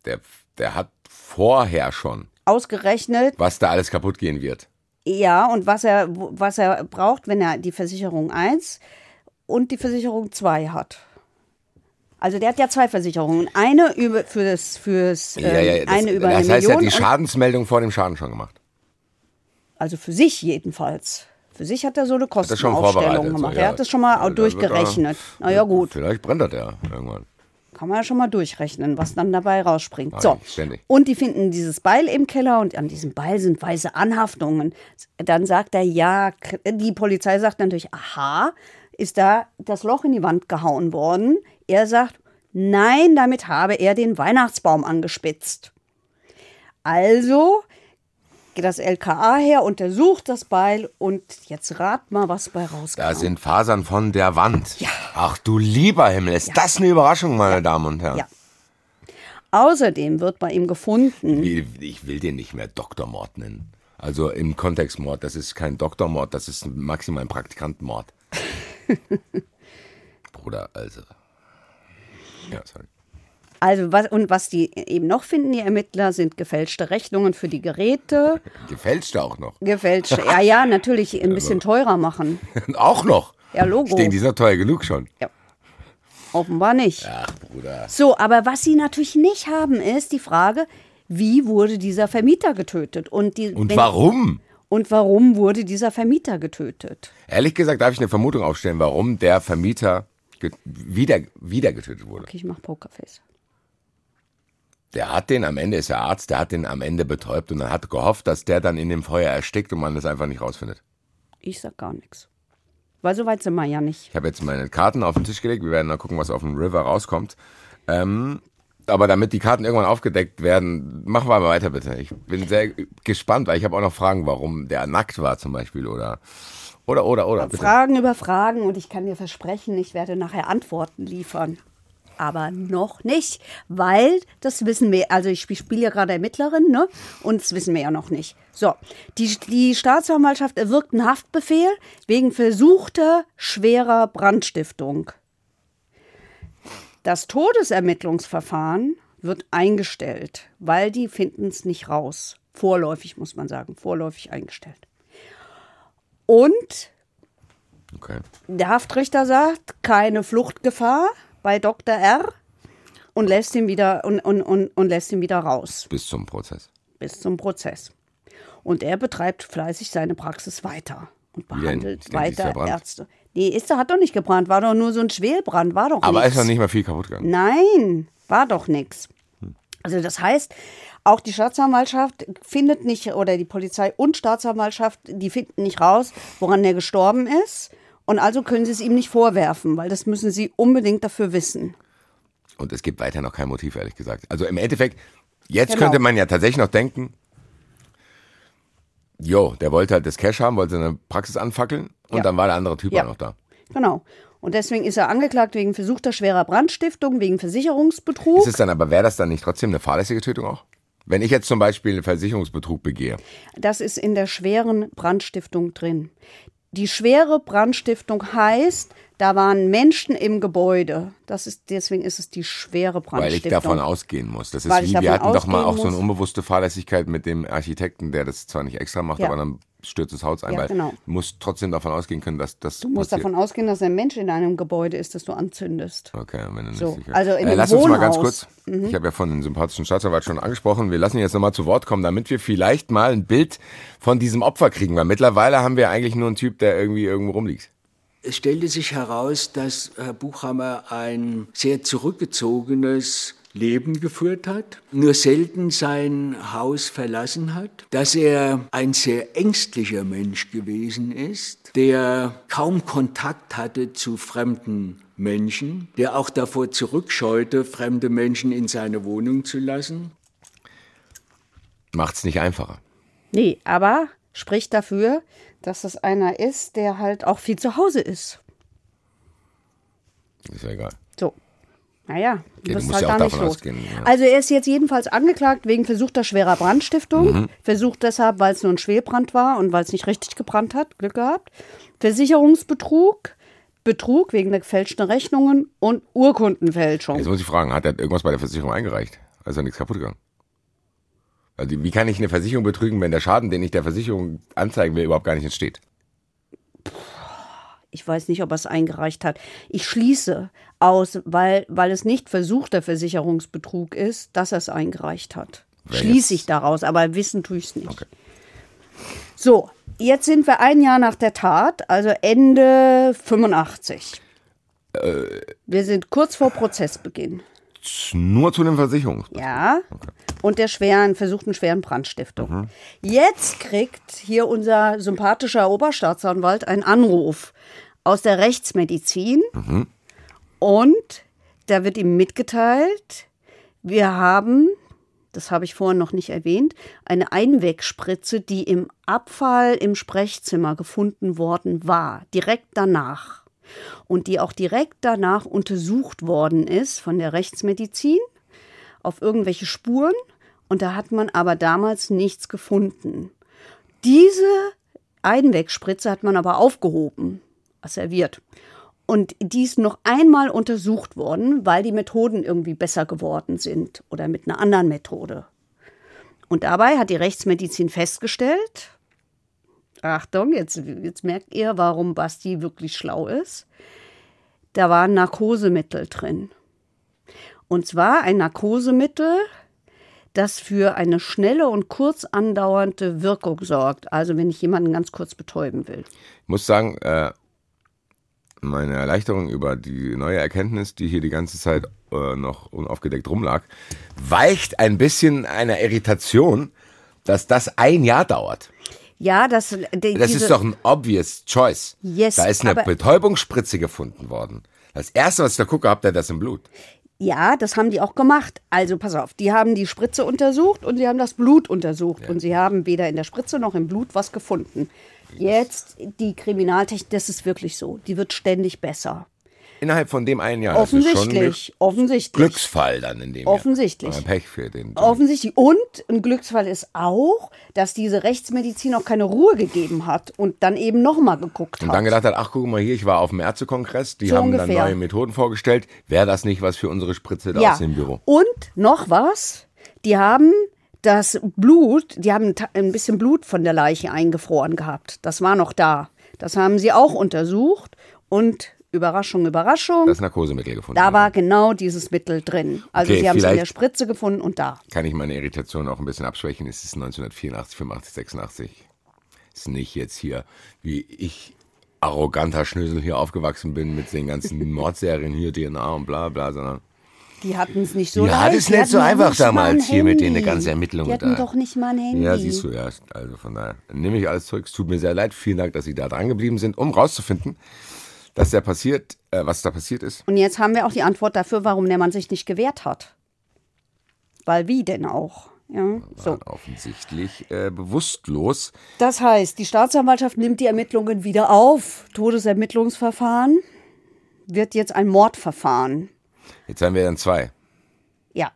der, der hat vorher schon, ausgerechnet, was da alles kaputt gehen wird. ja, und was er, was er braucht, wenn er die Versicherung 1 und die Versicherung 2 hat. Also der hat ja zwei Versicherungen. Eine über fürs, fürs ähm, Ja, ja, das, eine über das eine heißt, er hat die Schadensmeldung vor dem Schaden schon gemacht. also für sich jedenfalls. Für sich hat er so eine das Kostenaufstellung gemacht. so, Er hat das schon mal da wird durchgerechnet. er- Na ja, gut. Vielleicht brennt das ja irgendwann. Kann man ja schon mal durchrechnen, was dann dabei rausspringt. Ah, So. ständig. Und die finden dieses Beil im Keller und an diesem Beil sind weiße Anhaftungen. Dann sagt er, ja, die Polizei sagt natürlich, aha, ist da das Loch in die Wand gehauen worden? Er sagt, nein, damit habe er den Weihnachtsbaum angespitzt. Also das LKA her, untersucht das Beil und jetzt rat mal, was bei rauskam. Da sind Fasern von der Wand. Ach du lieber Himmel, ist das eine Überraschung, meine Damen und Herren? Ja. Außerdem wird bei ihm gefunden, Ich will den nicht mehr Doktormord nennen. Also im Kontext Mord, das ist kein Doktormord, das ist maximal ein Praktikantenmord. Bruder, also. Ja, sorry. Also was und was die eben noch finden, die Ermittler, sind gefälschte Rechnungen für die Geräte. Gefälschte auch noch. Gefälschte, ja, ja, natürlich ein bisschen teurer machen. auch noch. Ja, Logo. Ich denke, die sind teuer genug schon. Offenbar nicht. Ach, Bruder. So, aber was sie natürlich nicht haben, ist die Frage, wie wurde dieser Vermieter getötet? Und, die, Und warum? Und warum wurde dieser Vermieter getötet? Ehrlich gesagt, darf ich eine Vermutung aufstellen, warum der Vermieter wieder, wieder getötet wurde. Okay, ich mach Pokerface. Der hat den, am Ende ist er Arzt, der hat den am Ende betäubt und dann hat gehofft, dass der dann in dem Feuer erstickt und man das einfach nicht rausfindet. Ich sag gar nichts. Weil so weit sind wir ja nicht. Ich habe jetzt meine Karten auf den Tisch gelegt. Wir werden mal gucken, was auf dem River rauskommt. Ähm, aber damit die Karten irgendwann aufgedeckt werden, machen wir mal weiter bitte. Ich bin sehr gespannt, weil ich habe auch noch Fragen, warum der nackt war zum Beispiel oder oder oder oder. Bitte. Fragen über Fragen und ich kann dir versprechen, ich werde nachher Antworten liefern. Aber noch nicht, weil das wissen wir, also ich spiele ja gerade Ermittlerin, ne? Und das wissen wir ja noch nicht. So, die, die Staatsanwaltschaft erwirkt einen Haftbefehl wegen versuchter schwerer Brandstiftung. Das Todesermittlungsverfahren wird eingestellt, weil die finden es nicht raus. Vorläufig muss man sagen, vorläufig eingestellt. Und Okay. der Haftrichter sagt, keine Fluchtgefahr bei Dr. R und lässt ihn wieder und, und, und, und lässt ihn wieder raus Bis zum Prozess. bis zum Prozess. Und er betreibt fleißig seine Praxis weiter und denn? behandelt ist weiter. Ärzte. Nee, ist, hat doch nicht gebrannt, war doch nur so ein Schwelbrand, war doch Aber nix. ist noch nicht mal viel kaputt gegangen. Nein, war doch nichts. Also das heißt, auch die Staatsanwaltschaft findet nicht, oder die Polizei und Staatsanwaltschaft, die finden nicht raus, woran der gestorben ist. Und also können sie es ihm nicht vorwerfen, weil das müssen sie unbedingt dafür wissen. Und es gibt weiter noch kein Motiv, ehrlich gesagt. Also im Endeffekt, jetzt Genau. könnte man ja tatsächlich noch denken, jo, der wollte halt das Cash haben, wollte seine Praxis anfackeln und Ja. dann war der andere Typ Ja. auch noch da. Genau. Und deswegen ist er angeklagt wegen versuchter schwerer Brandstiftung, wegen Versicherungsbetrug. Ist es dann aber, wäre das dann nicht trotzdem eine fahrlässige Tötung auch? Wenn ich jetzt zum Beispiel einen Versicherungsbetrug begehe, Das ist in der schweren Brandstiftung drin. Die schwere Brandstiftung heißt, da waren Menschen im Gebäude. Das ist, deswegen ist es die schwere weil ich Brandstiftung. davon ausgehen muss. Das ist Weil wie, wir hatten doch mal auch so eine muss. unbewusste Fahrlässigkeit mit dem Architekten, der das zwar nicht extra macht, Ja. aber dann stürzt das Haus ein, Ja, weil genau. du musst trotzdem davon ausgehen können, dass das Du musst passiert. davon ausgehen, dass ein Mensch in einem Gebäude ist, das du anzündest. Okay, wenn du nicht So, sicher. also in äh, dem lass uns mal ganz Wohnhaus. Mhm. kurz, ich habe ja von den sympathischen Staatsanwalt schon angesprochen, wir lassen ihn jetzt nochmal zu Wort kommen, damit wir vielleicht mal ein Bild von diesem Opfer kriegen, weil mittlerweile haben wir eigentlich nur einen Typ, der irgendwie irgendwo rumliegt. Es stellte sich heraus, dass Herr Buchhammer ein sehr zurückgezogenes Leben geführt hat, nur selten sein Haus verlassen hat, dass er ein sehr ängstlicher Mensch gewesen ist, der kaum Kontakt hatte zu fremden Menschen, der auch davor zurückscheute, fremde Menschen in seine Wohnung zu lassen. Macht's nicht einfacher. Nee, aber spricht dafür, dass das einer ist, der halt auch viel zu Hause ist. Ist ja egal. Naja, du wirst musst halt ja auch da nicht los. ausgehen, ja. Also er ist jetzt jedenfalls angeklagt wegen versuchter schwerer Brandstiftung. Mhm. Versucht deshalb, weil es nur ein Schwelbrand war und weil es nicht richtig gebrannt hat. Glück gehabt. Versicherungsbetrug, Betrug wegen der gefälschten Rechnungen und Urkundenfälschung. Jetzt muss ich fragen, hat er irgendwas bei der Versicherung eingereicht? Also nichts kaputt gegangen? Also wie kann ich eine Versicherung betrügen, wenn der Schaden, den ich der Versicherung anzeigen will, überhaupt gar nicht entsteht? Ich weiß nicht, ob er es eingereicht hat. Ich schließe aus, weil, weil es nicht versuchter Versicherungsbetrug ist, dass er es eingereicht hat. Wer Schließe ich daraus, aber wissen tue ich es nicht. Okay. So, jetzt sind wir ein Jahr nach der Tat, also Ende 85. Äh. wir sind kurz vor Prozessbeginn. Nur zu den Versicherungen. Ja. Und der schweren, versuchten schweren Brandstiftung. Jetzt kriegt hier unser sympathischer Oberstaatsanwalt einen Anruf aus der Rechtsmedizin. Und da wird ihm mitgeteilt, wir haben, das habe ich vorhin noch nicht erwähnt, eine Einwegspritze, die im Abfall im Sprechzimmer gefunden worden war, direkt danach. Und die auch direkt danach untersucht worden ist von der Rechtsmedizin auf irgendwelche Spuren. Und da hat man aber damals nichts gefunden. Diese Einwegspritze hat man aber aufgehoben, serviert. Und die ist noch einmal untersucht worden, weil die Methoden irgendwie besser geworden sind oder mit einer anderen Methode. Und dabei hat die Rechtsmedizin festgestellt, Achtung, jetzt, jetzt merkt ihr, warum Basti wirklich schlau ist. Da war ein Narkosemittel drin. Und zwar ein Narkosemittel, das für eine schnelle und kurz andauernde Wirkung sorgt. Also wenn ich jemanden ganz kurz betäuben will. Ich muss sagen, äh, meine Erleichterung über die neue Erkenntnis, die hier die ganze Zeit äh, noch unaufgedeckt rumlag, weicht ein bisschen einer Irritation, dass das ein Jahr dauert. Ja, das, die, Das ist doch ein obvious choice. Yes, da ist eine Betäubungsspritze gefunden worden. Das erste, was ich da gucke, habt ihr das im Blut. Ja, das haben die auch gemacht. Also pass auf, die haben die Spritze untersucht und sie haben das Blut untersucht. Und sie haben weder in der Spritze noch im Blut was gefunden. Jetzt die Kriminaltechnik, das ist wirklich so. Die wird ständig besser. Innerhalb von dem einen Jahr. Offensichtlich, offensichtlich. Glücksfall dann in dem Offensichtlich. Jahr. Pech für den. Offensichtlich. Und ein Glücksfall ist auch, dass diese Rechtsmedizin auch keine Ruhe gegeben hat und dann eben nochmal geguckt Und hat. dann gedacht hat, ach guck mal hier, ich war auf dem Ärztekongress, die So haben dann ungefähr. neue Methoden vorgestellt. Wäre das nicht was für unsere Spritze da ja. aus dem Büro? Und noch was, die haben das Blut, die haben ein bisschen Blut von der Leiche eingefroren gehabt. Das war noch da. Das haben sie auch untersucht und Überraschung, Überraschung. Das Narkosemittel gefunden. da war genau dieses Mittel drin. Also Okay, sie haben es in der Spritze gefunden und da. Kann ich meine Irritation auch ein bisschen abschwächen? Es ist 1984, 85, 86. Ist nicht jetzt hier, wie ich arroganter Schnösel hier aufgewachsen bin mit den ganzen Mordserien hier, DNA und bla bla, sondern Die hatten es nicht so Ja, leicht. das ist Die nicht so einfach damals hier mit den Handy. ganzen Ermittlungen Die hatten da. doch nicht mal ein Handy. Ja, siehst du, ja. Also von daher nehme ich alles zurück. Es tut mir sehr leid. Vielen Dank, dass Sie da dran geblieben sind, um rauszufinden, dass da passiert, äh, was da passiert ist. Und jetzt haben wir auch die Antwort dafür, warum der Mann sich nicht gewehrt hat. Weil wie denn auch? Ja, so. Waren offensichtlich äh, bewusstlos. Das heißt, die Staatsanwaltschaft nimmt die Ermittlungen wieder auf. Todesermittlungsverfahren wird jetzt ein Mordverfahren. Jetzt haben wir dann zwei. Ja.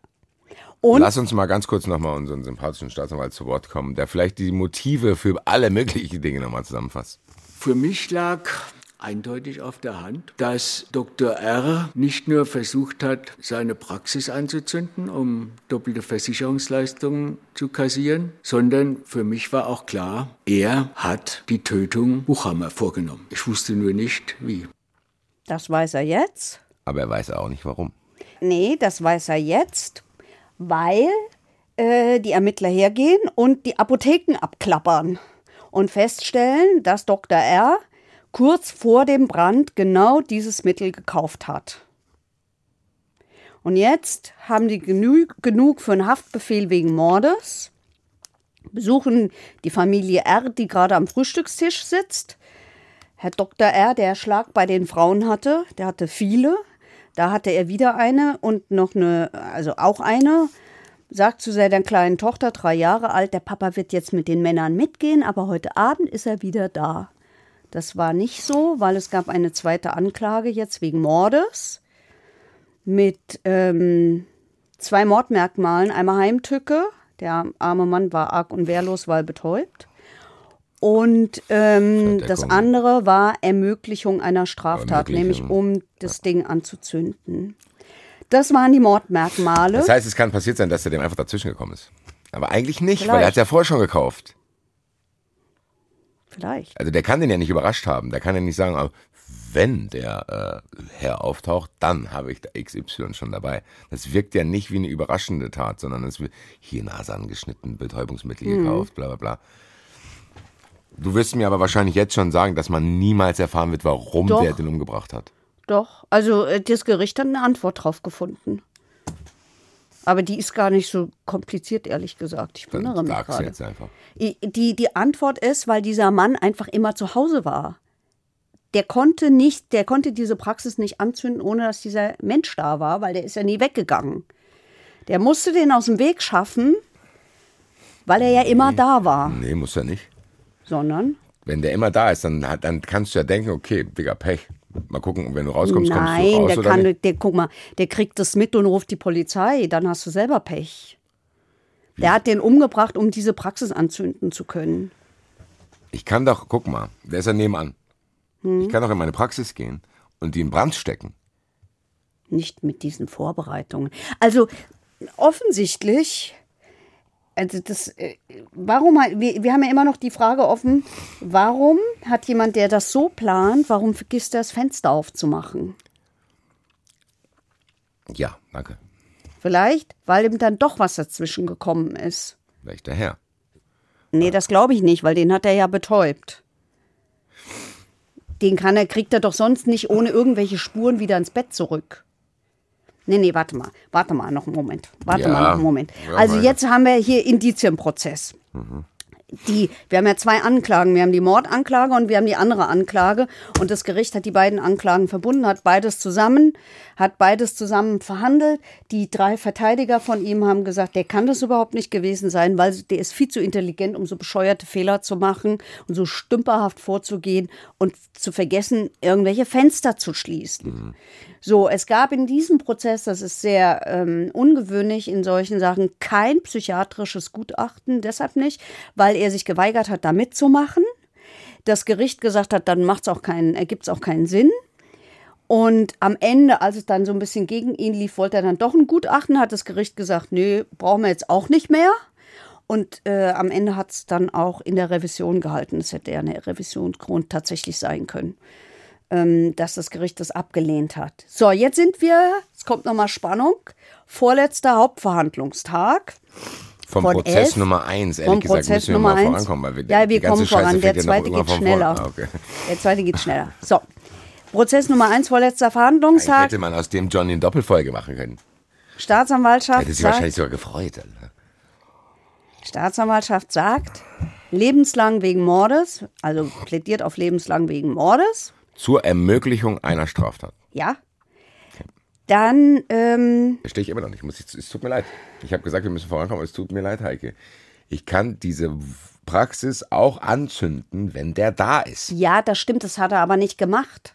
Und Lass uns mal ganz kurz nochmal unseren sympathischen Staatsanwalt zu Wort kommen, der vielleicht die Motive für alle möglichen Dinge nochmal zusammenfasst. Für mich lag eindeutig auf der Hand, dass Dr. R. nicht nur versucht hat, seine Praxis anzuzünden, um doppelte Versicherungsleistungen zu kassieren, sondern für mich war auch klar, er hat die Tötung Buchhammer vorgenommen. Ich wusste nur nicht, wie. das weiß er jetzt. Aber er weiß auch nicht warum. Nee, das weiß er jetzt, weil äh, die Ermittler hergehen und die Apotheken abklappern und feststellen, dass Dr. R. kurz vor dem Brand genau dieses Mittel gekauft hat. Und jetzt haben die genü genug für einen Haftbefehl wegen Mordes, besuchen die Familie R., die gerade am Frühstückstisch sitzt. Herr Dr. R., der Schlag bei den Frauen hatte, der hatte viele. Da hatte er wieder eine und noch eine, also auch eine. Sagt zu seiner kleinen Tochter, drei Jahre alt, der Papa wird jetzt mit den Männern mitgehen, aber heute Abend ist er wieder da. Das war nicht so, weil es gab eine zweite Anklage jetzt wegen Mordes mit ähm, zwei Mordmerkmalen. Einmal Heimtücke, der arme Mann war arg und wehrlos, weil betäubt. Und ähm, das andere war Ermöglichung einer Straftat, nämlich um das Ding anzuzünden. Das waren die Mordmerkmale. Das heißt, es kann passiert sein, dass er dem einfach dazwischen gekommen ist. Aber eigentlich nicht, weil er Vielleicht. hat ja vorher schon gekauft. Vielleicht. Also der kann den ja nicht überrascht haben. Der kann ja nicht sagen, ah, wenn der äh, Herr auftaucht, dann habe ich da XY schon dabei. Das wirkt ja nicht wie eine überraschende Tat, sondern es wird hier Nase angeschnitten, Betäubungsmittel Mhm. gekauft, bla bla bla. Du wirst mir aber wahrscheinlich jetzt schon sagen, dass man niemals erfahren wird, warum Doch. der den umgebracht hat. Doch. Also äh, das Gericht hat eine Antwort drauf gefunden. Aber die ist gar nicht so kompliziert, ehrlich gesagt. Ich wundere mich gerade. jetzt einfach. Die, die Antwort ist, weil dieser Mann einfach immer zu Hause war. Der konnte nicht, der konnte diese Praxis nicht anzünden, ohne dass dieser Mensch da war, weil der ist ja nie weggegangen. Der musste den aus dem Weg schaffen, weil er ja immer da war, Nee, muss er nicht. Sondern Wenn der immer da ist, dann, dann kannst du ja denken, okay, Digga, Pech. Mal gucken, wenn du rauskommst, kommst du nein, raus der oder kann, nicht? der guck mal, der kriegt das mit und ruft die Polizei, dann hast du selber Pech. Der hat den umgebracht, um diese Praxis anzünden zu können. Ich kann doch, guck mal, der ist ja nebenan. Hm. Ich kann doch in meine Praxis gehen und die in Brand stecken. Nicht mit diesen Vorbereitungen. Also offensichtlich, also das, äh, warum, wir, wir haben ja immer noch die Frage offen, warum hat jemand, der das so plant, warum vergisst er das Fenster aufzumachen? Ja, danke. Vielleicht, weil ihm dann doch was dazwischen gekommen ist. Vielleicht der Herr. Nee, das glaube ich nicht, weil den hat er ja betäubt. Den kann er, kriegt er doch sonst nicht ohne irgendwelche Spuren wieder ins Bett zurück. Nee, nee, warte mal. Warte mal noch einen Moment. Warte Ja. mal noch einen Moment. Also meine. jetzt haben wir hier Indizienprozess. Die, wir haben ja zwei Anklagen. Wir haben die Mordanklage und wir haben die andere Anklage. Und das Gericht hat die beiden Anklagen verbunden, hat beides zusammen, hat beides zusammen verhandelt. Die drei Verteidiger von ihm haben gesagt, der kann das überhaupt nicht gewesen sein, weil der ist viel zu intelligent, um so bescheuerte Fehler zu machen und so stümperhaft vorzugehen und zu vergessen, irgendwelche Fenster zu schließen. So, es gab in diesem Prozess, das ist sehr ähm, ungewöhnlich in solchen Sachen, kein psychiatrisches Gutachten, deshalb nicht, weil er sich geweigert hat, da mitzumachen. Das Gericht gesagt hat, dann macht's auch keinen, ergibt es auch keinen Sinn. Und am Ende, als es dann so ein bisschen gegen ihn lief, wollte er dann doch ein Gutachten, hat das Gericht gesagt, nee, brauchen wir jetzt auch nicht mehr. Und äh, am Ende hat es dann auch in der Revision gehalten. Es hätte ja eine Revisionsgrund tatsächlich sein können dass das Gericht das abgelehnt hat. So, jetzt sind wir, es kommt nochmal Spannung, vorletzter Hauptverhandlungstag. Vom Prozess elf? Nummer eins, ehrlich Vom gesagt, Prozess müssen wir Nummer mal vorankommen. Weil wir, Ja, wir kommen voran. Scheiße Der ja noch zweite geht schneller. Ah, okay. Der zweite geht schneller. So, Prozess Nummer eins, vorletzter Eigentlich Verhandlungstag. hätte man aus dem Johnny eine Doppelfolge machen können. Staatsanwaltschaft Hätte sich wahrscheinlich sogar gefreut. Alter. Staatsanwaltschaft sagt, lebenslang wegen Mordes, also plädiert auf lebenslang wegen Mordes. Zur Ermöglichung einer Straftat. Ja. Dann, ähm, Da stehe ich immer noch nicht. Ich Muss, jetzt- es tut mir leid. Ich habe gesagt, wir müssen vorankommen. Es tut mir leid, Heike. Ich kann diese Praxis auch anzünden, wenn der da ist. ja, das stimmt, das hat er aber nicht gemacht.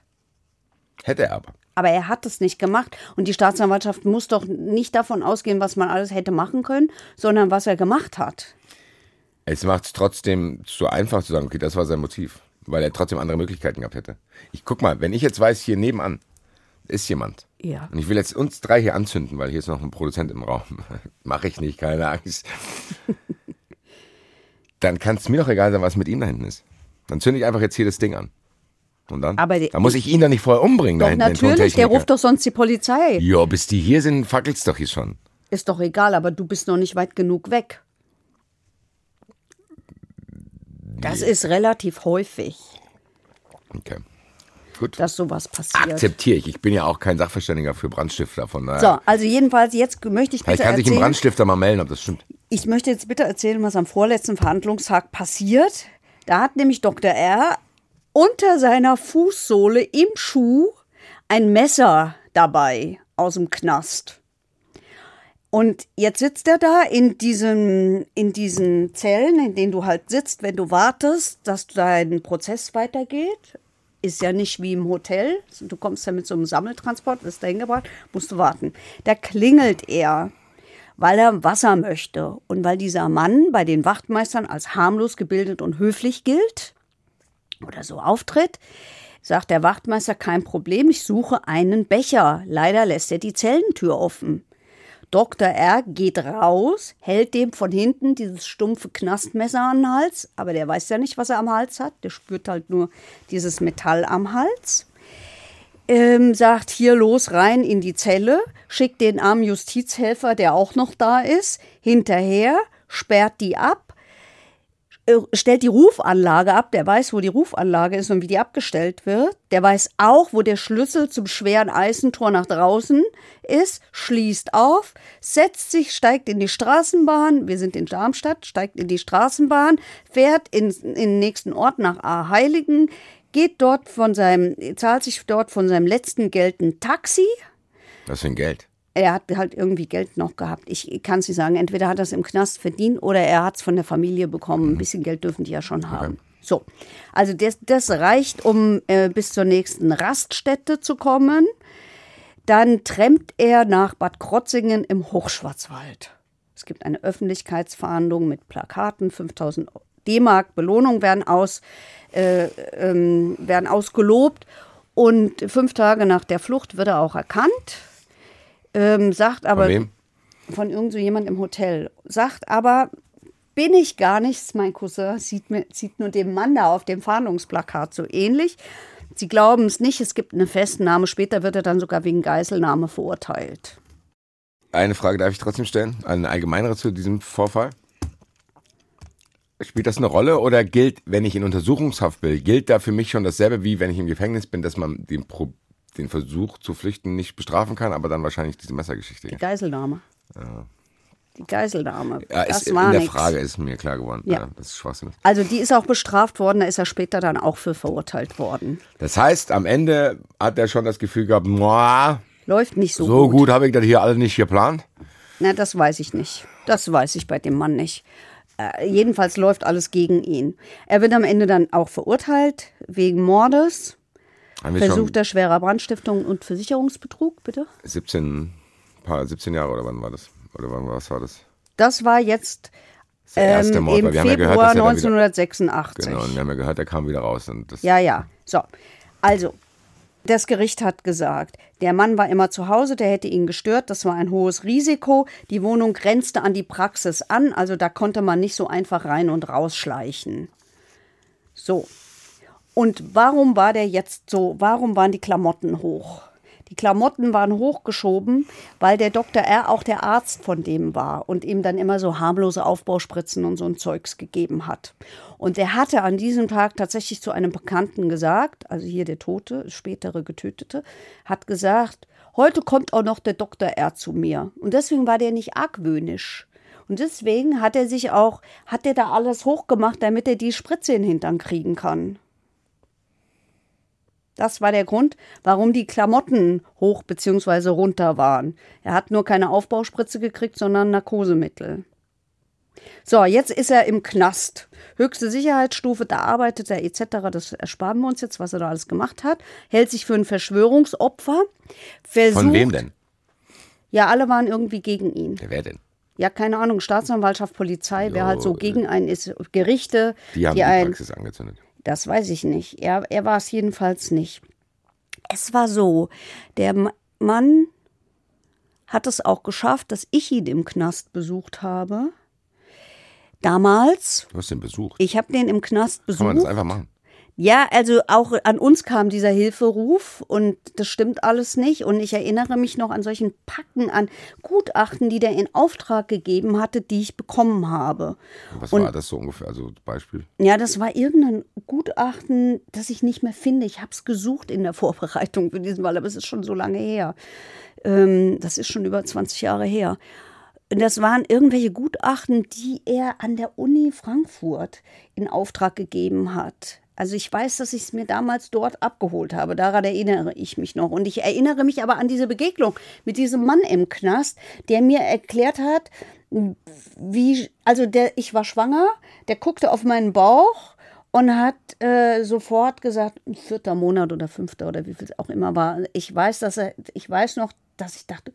Hätte er aber. Aber er hat es nicht gemacht. Und die Staatsanwaltschaft muss doch nicht davon ausgehen, was man alles hätte machen können, sondern was er gemacht hat. Es macht es trotzdem zu einfach zu sagen, okay, das war sein Motiv. Weil er trotzdem andere Möglichkeiten gehabt hätte. Ich guck mal, wenn ich jetzt weiß, hier nebenan ist jemand. Ja. Und ich will jetzt uns drei hier anzünden, weil hier ist noch ein Produzent im Raum. Mache ich nicht, keine Angst. Dann kann es mir doch egal sein, was mit ihm da hinten ist. Dann zünde ich einfach jetzt hier das Ding an. Und dann? Aber dann muss ich ihn doch nicht vorher umbringen. da Doch, natürlich, der ruft doch sonst die Polizei. Ja, bis die hier sind, fackelt's doch hier schon. Ist doch egal, aber du bist noch nicht weit genug weg. Das ist relativ häufig, Okay. Gut. dass sowas passiert. Akzeptiere ich. Ich bin ja auch kein Sachverständiger für Brandstifter. Von daher. So, also jedenfalls, jetzt möchte ich bitte kann sich ein erzählen, Brandstifter mal melden, ob das stimmt. ich möchte jetzt bitte erzählen, was am vorletzten Verhandlungstag passiert. Da hat nämlich Dr. R. unter seiner Fußsohle im Schuh ein Messer dabei aus dem Knast. Und jetzt sitzt er da in diesen, in diesen Zellen, in denen du halt sitzt, wenn du wartest, dass dein Prozess weitergeht. Ist ja nicht wie im Hotel. Du kommst ja mit so einem Sammeltransport, wirst da hingebracht, musst du warten. Da klingelt er, weil er Wasser möchte und weil dieser Mann bei den Wachtmeistern als harmlos gebildet und höflich gilt oder so auftritt, sagt der Wachtmeister, kein Problem, ich suche einen Becher. Leider lässt er die Zellentür offen. Dr. R. geht raus, hält dem von hinten dieses stumpfe Knastmesser an den Hals, aber der weiß ja nicht, was er am Hals hat. Der spürt halt nur dieses Metall am Hals. Ähm, sagt hier los rein in die Zelle, schickt den armen Justizhelfer, der auch noch da ist, hinterher, sperrt die ab, stellt die Rufanlage ab. Der weiß, wo die Rufanlage ist und wie die abgestellt wird. Der weiß auch, wo der Schlüssel zum schweren Eisentor nach draußen ist, schließt auf, setzt sich, steigt in die Straßenbahn. Wir sind in Darmstadt, steigt in die Straßenbahn, fährt in, in den nächsten Ort nach A-Heiligen, geht dort von seinem, zahlt sich dort von seinem letzten Geld ein Taxi. Was für ein Geld. Er hat halt irgendwie Geld noch gehabt. Ich kann es nicht sagen. Entweder hat er es im Knast verdient oder er hat es von der Familie bekommen. Ein bisschen Geld dürfen die ja schon haben. So, also das, das reicht, um äh, bis zur nächsten Raststätte zu kommen. Dann trennt er nach Bad Krotzingen im Hochschwarzwald. Es gibt eine Öffentlichkeitsfahndung mit Plakaten, 5000 D-Mark Belohnung werden, aus, äh, ähm, werden ausgelobt. Und fünf Tage nach der Flucht wird er auch erkannt. Ähm, sagt aber Von wem? von irgend so jemand im Hotel. Sagt aber, bin ich gar nichts, mein Cousin sieht, mir, sieht nur dem Mann da auf dem Fahndungsplakat so ähnlich. Sie glauben es nicht, es gibt eine Festnahme. Später wird er dann sogar wegen Geiselnahme verurteilt. Eine Frage darf ich trotzdem stellen, eine allgemeinere zu diesem Vorfall. Spielt das eine Rolle oder gilt, wenn ich in Untersuchungshaft bin, gilt da für mich schon dasselbe wie wenn ich im Gefängnis bin, dass man den, Pro den Versuch zu flüchten nicht bestrafen kann, aber dann wahrscheinlich diese Messergeschichte. Die Geiselnahme. Die Geiselnahme. Ja, das ist, war in der nix. Frage ist mir klar geworden. Ja. Ja. das ist Schwachsinn. Also die ist auch bestraft worden, da ist er später dann auch für verurteilt worden. Das heißt, am Ende hat er schon das Gefühl gehabt, "Moah, Läuft nicht so, so gut. gut habe ich das hier alles nicht geplant. Na, das weiß ich nicht. Das weiß ich bei dem Mann nicht. Äh, jedenfalls läuft alles gegen ihn. Er wird am Ende dann auch verurteilt wegen Mordes, versuchter schwerer Brandstiftung und Versicherungsbetrug, bitte? 17, paar, 17 Jahre oder wann war das? Oder wann was war das? Das war jetzt Das der erste ähm, Mord, im haben ja Februar gehört, dass er da wieder, 1986. genau, und wir haben ja gehört, er kam wieder raus. Und das, Ja, ja. So. Also, das Gericht hat gesagt, der Mann war immer zu Hause, der hätte ihn gestört, das war ein hohes Risiko. Die Wohnung grenzte an die Praxis an, also da konnte man nicht so einfach rein und rausschleichen. So. Und warum war der jetzt so, warum waren die Klamotten hoch? Die Klamotten waren hochgeschoben, weil der Dr. R. auch der Arzt von dem war und ihm dann immer so harmlose Aufbauspritzen und so ein Zeugs gegeben hat. Und er hatte an diesem Tag tatsächlich zu einem Bekannten gesagt, also hier der Tote, spätere Getötete, hat gesagt, heute kommt auch noch der Dr. R. zu mir. Und deswegen war der nicht argwöhnisch. Und deswegen hat er sich auch, hat er da alles hochgemacht, damit er die Spritze in den Hintern kriegen kann. Das war der Grund, warum die Klamotten hoch bzw. runter waren. Er hat nur keine Aufbauspritze gekriegt, sondern Narkosemittel. So, jetzt ist er im Knast. Höchste Sicherheitsstufe, da arbeitet er etc. Das ersparen wir uns jetzt, was er da alles gemacht hat. Hält sich für ein Verschwörungsopfer. Versucht, von wem denn? Ja, alle waren irgendwie gegen ihn. Wer denn? Ja, keine Ahnung, Staatsanwaltschaft, Polizei, wer Jo, halt so gegen einen ist, Gerichte, Die haben die, einen Praxis angezündet. Das weiß ich nicht. Er, er war es jedenfalls nicht. Es war so, der Mann hat es auch geschafft, dass ich ihn im Knast besucht habe. Damals, Du hast den besucht. ich habe den im Knast Kann man das besucht. einfach machen? Ja, also auch an uns kam dieser Hilferuf und das stimmt alles nicht. Und ich erinnere mich noch an solchen Packen an Gutachten, die der in Auftrag gegeben hatte, die ich bekommen habe. Was Und- war das so ungefähr? Also Beispiel. Ja, das war irgendein Gutachten, das ich nicht mehr finde. Ich habe es gesucht in der Vorbereitung für diesen Fall, aber es ist schon so lange her. Ähm, das ist schon über 20 Jahre her. Das waren irgendwelche Gutachten, die er an der Uni Frankfurt in Auftrag gegeben hat. Also ich weiß, dass ich es mir damals dort abgeholt habe. Daran erinnere ich mich noch. Und ich erinnere mich aber an diese Begegnung mit diesem Mann im Knast, der mir erklärt hat, wie, also der, ich war schwanger, der guckte auf meinen Bauch und hat äh, sofort gesagt, vierter Monat oder fünfter oder wie viel es auch immer war. Ich weiß, dass er, ich weiß noch, dass ich dachte,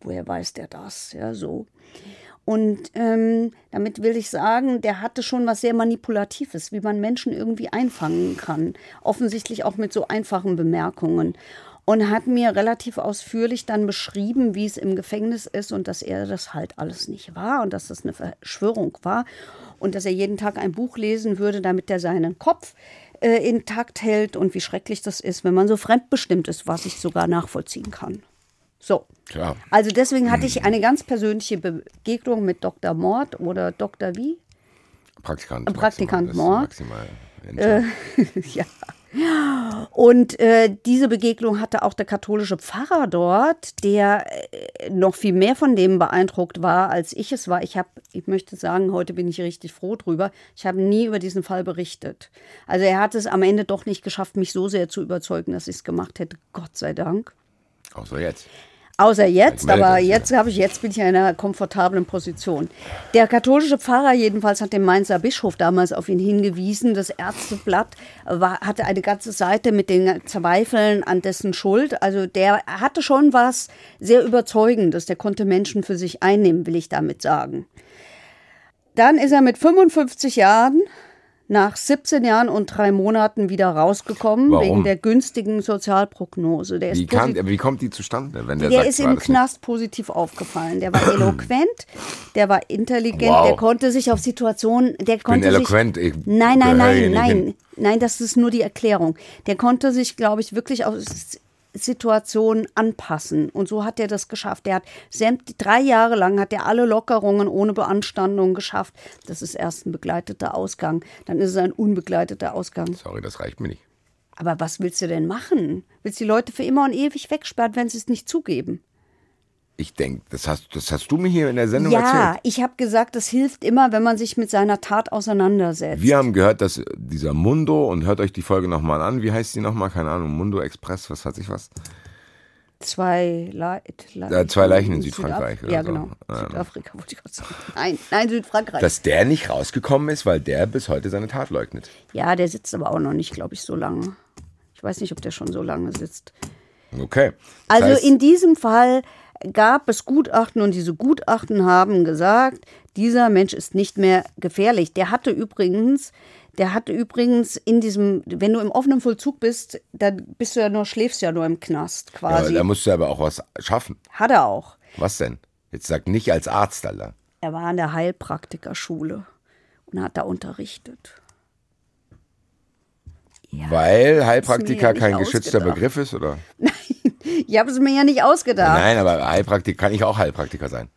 woher weiß der das? Ja, so. Und ähm, damit will ich sagen, der hatte schon was sehr Manipulatives, wie man Menschen irgendwie einfangen kann. Offensichtlich auch mit so einfachen Bemerkungen. Und hat mir relativ ausführlich dann beschrieben, wie es im Gefängnis ist und dass er das halt alles nicht war und dass das eine Verschwörung war und dass er jeden Tag ein Buch lesen würde, damit er seinen Kopf äh, intakt hält und wie schrecklich das ist, wenn man so fremdbestimmt ist, was ich sogar nachvollziehen kann. So. Klar. Also deswegen hatte ich eine ganz persönliche Begegnung mit Dr. Mord oder Dr. wie? Praktikant. Praktikant maximal, Mord. maximal ja. Und äh, diese Begegnung hatte auch der katholische Pfarrer dort, der äh, noch viel mehr von dem beeindruckt war, als ich es war. Ich habe, ich möchte sagen, heute bin ich richtig froh drüber. Ich habe nie über diesen Fall berichtet. Also er hat es am Ende doch nicht geschafft, mich so sehr zu überzeugen, dass ich es gemacht hätte. Gott sei Dank. Außer jetzt. Außer jetzt, aber jetzt habe ich jetzt bin ich in einer komfortablen Position. Der katholische Pfarrer jedenfalls hat den Mainzer Bischof damals auf ihn hingewiesen. Das Ärzteblatt war, hatte eine ganze Seite mit den Zweifeln an dessen Schuld. Also der hatte schon was sehr überzeugendes. Der konnte Menschen für sich einnehmen, will ich damit sagen. Dann ist er mit 55 Jahren nach 17 Jahren und drei Monaten wieder rausgekommen Warum? wegen der günstigen Sozialprognose. Der Wie, posit- wie kommt die zustande, wenn der, der sagt, ist im Knast positiv aufgefallen. Der war eloquent, der war intelligent, Wow. der konnte sich auf Situationen, der Ich bin konnte eloquent. sich. Ich Nein, nein, nein, nicht nein, hin. nein, das ist nur die Erklärung. Der konnte sich, glaube ich, wirklich auf S- Situationen anpassen. Und so hat er das geschafft. Er hat drei Jahre lang hat er alle Lockerungen ohne Beanstandung geschafft. Das ist erst ein begleiteter Ausgang. Dann ist es ein unbegleiteter Ausgang. Sorry, das reicht mir nicht. Aber was willst du denn machen? Willst du die Leute für immer und ewig wegsperren, wenn sie es nicht zugeben? Ich denke, das hast, das hast du mir hier in der Sendung ja, erzählt. Ja, ich habe gesagt, das hilft immer, wenn man sich mit seiner Tat auseinandersetzt. Wir haben gehört, dass dieser Mundo, und hört euch die Folge nochmal an, wie heißt die nochmal? Keine Ahnung, Mundo Express, was hat sich was? Zwei, Le Le ja, zwei Leichen in Südfrankreich. Südaf ja, so. genau. Südafrika wollte ich gerade sagen. Nein, nein, Südfrankreich. Dass der nicht rausgekommen ist, weil der bis heute seine Tat leugnet. Ja, der sitzt aber auch noch nicht, glaube ich, so lange. Ich weiß nicht, ob der schon so lange sitzt. Okay. Das also heißt, in diesem Fall gab es Gutachten und diese Gutachten haben gesagt, dieser Mensch ist nicht mehr gefährlich. Der hatte übrigens, der hatte übrigens in diesem, wenn du im offenen Vollzug bist, dann bist du ja nur, schläfst ja nur im Knast quasi. Ja, da musst du aber auch was schaffen. Hat er auch. Was denn? Jetzt sag nicht als Arzt, Alter. Er war an der Heilpraktikerschule und hat da unterrichtet. Ja, Weil Heilpraktiker ja kein geschützter Begriff ist, oder? Nein, ich habe es mir ja nicht ausgedacht. Nein, aber Heilpraktiker kann ich auch Heilpraktiker sein.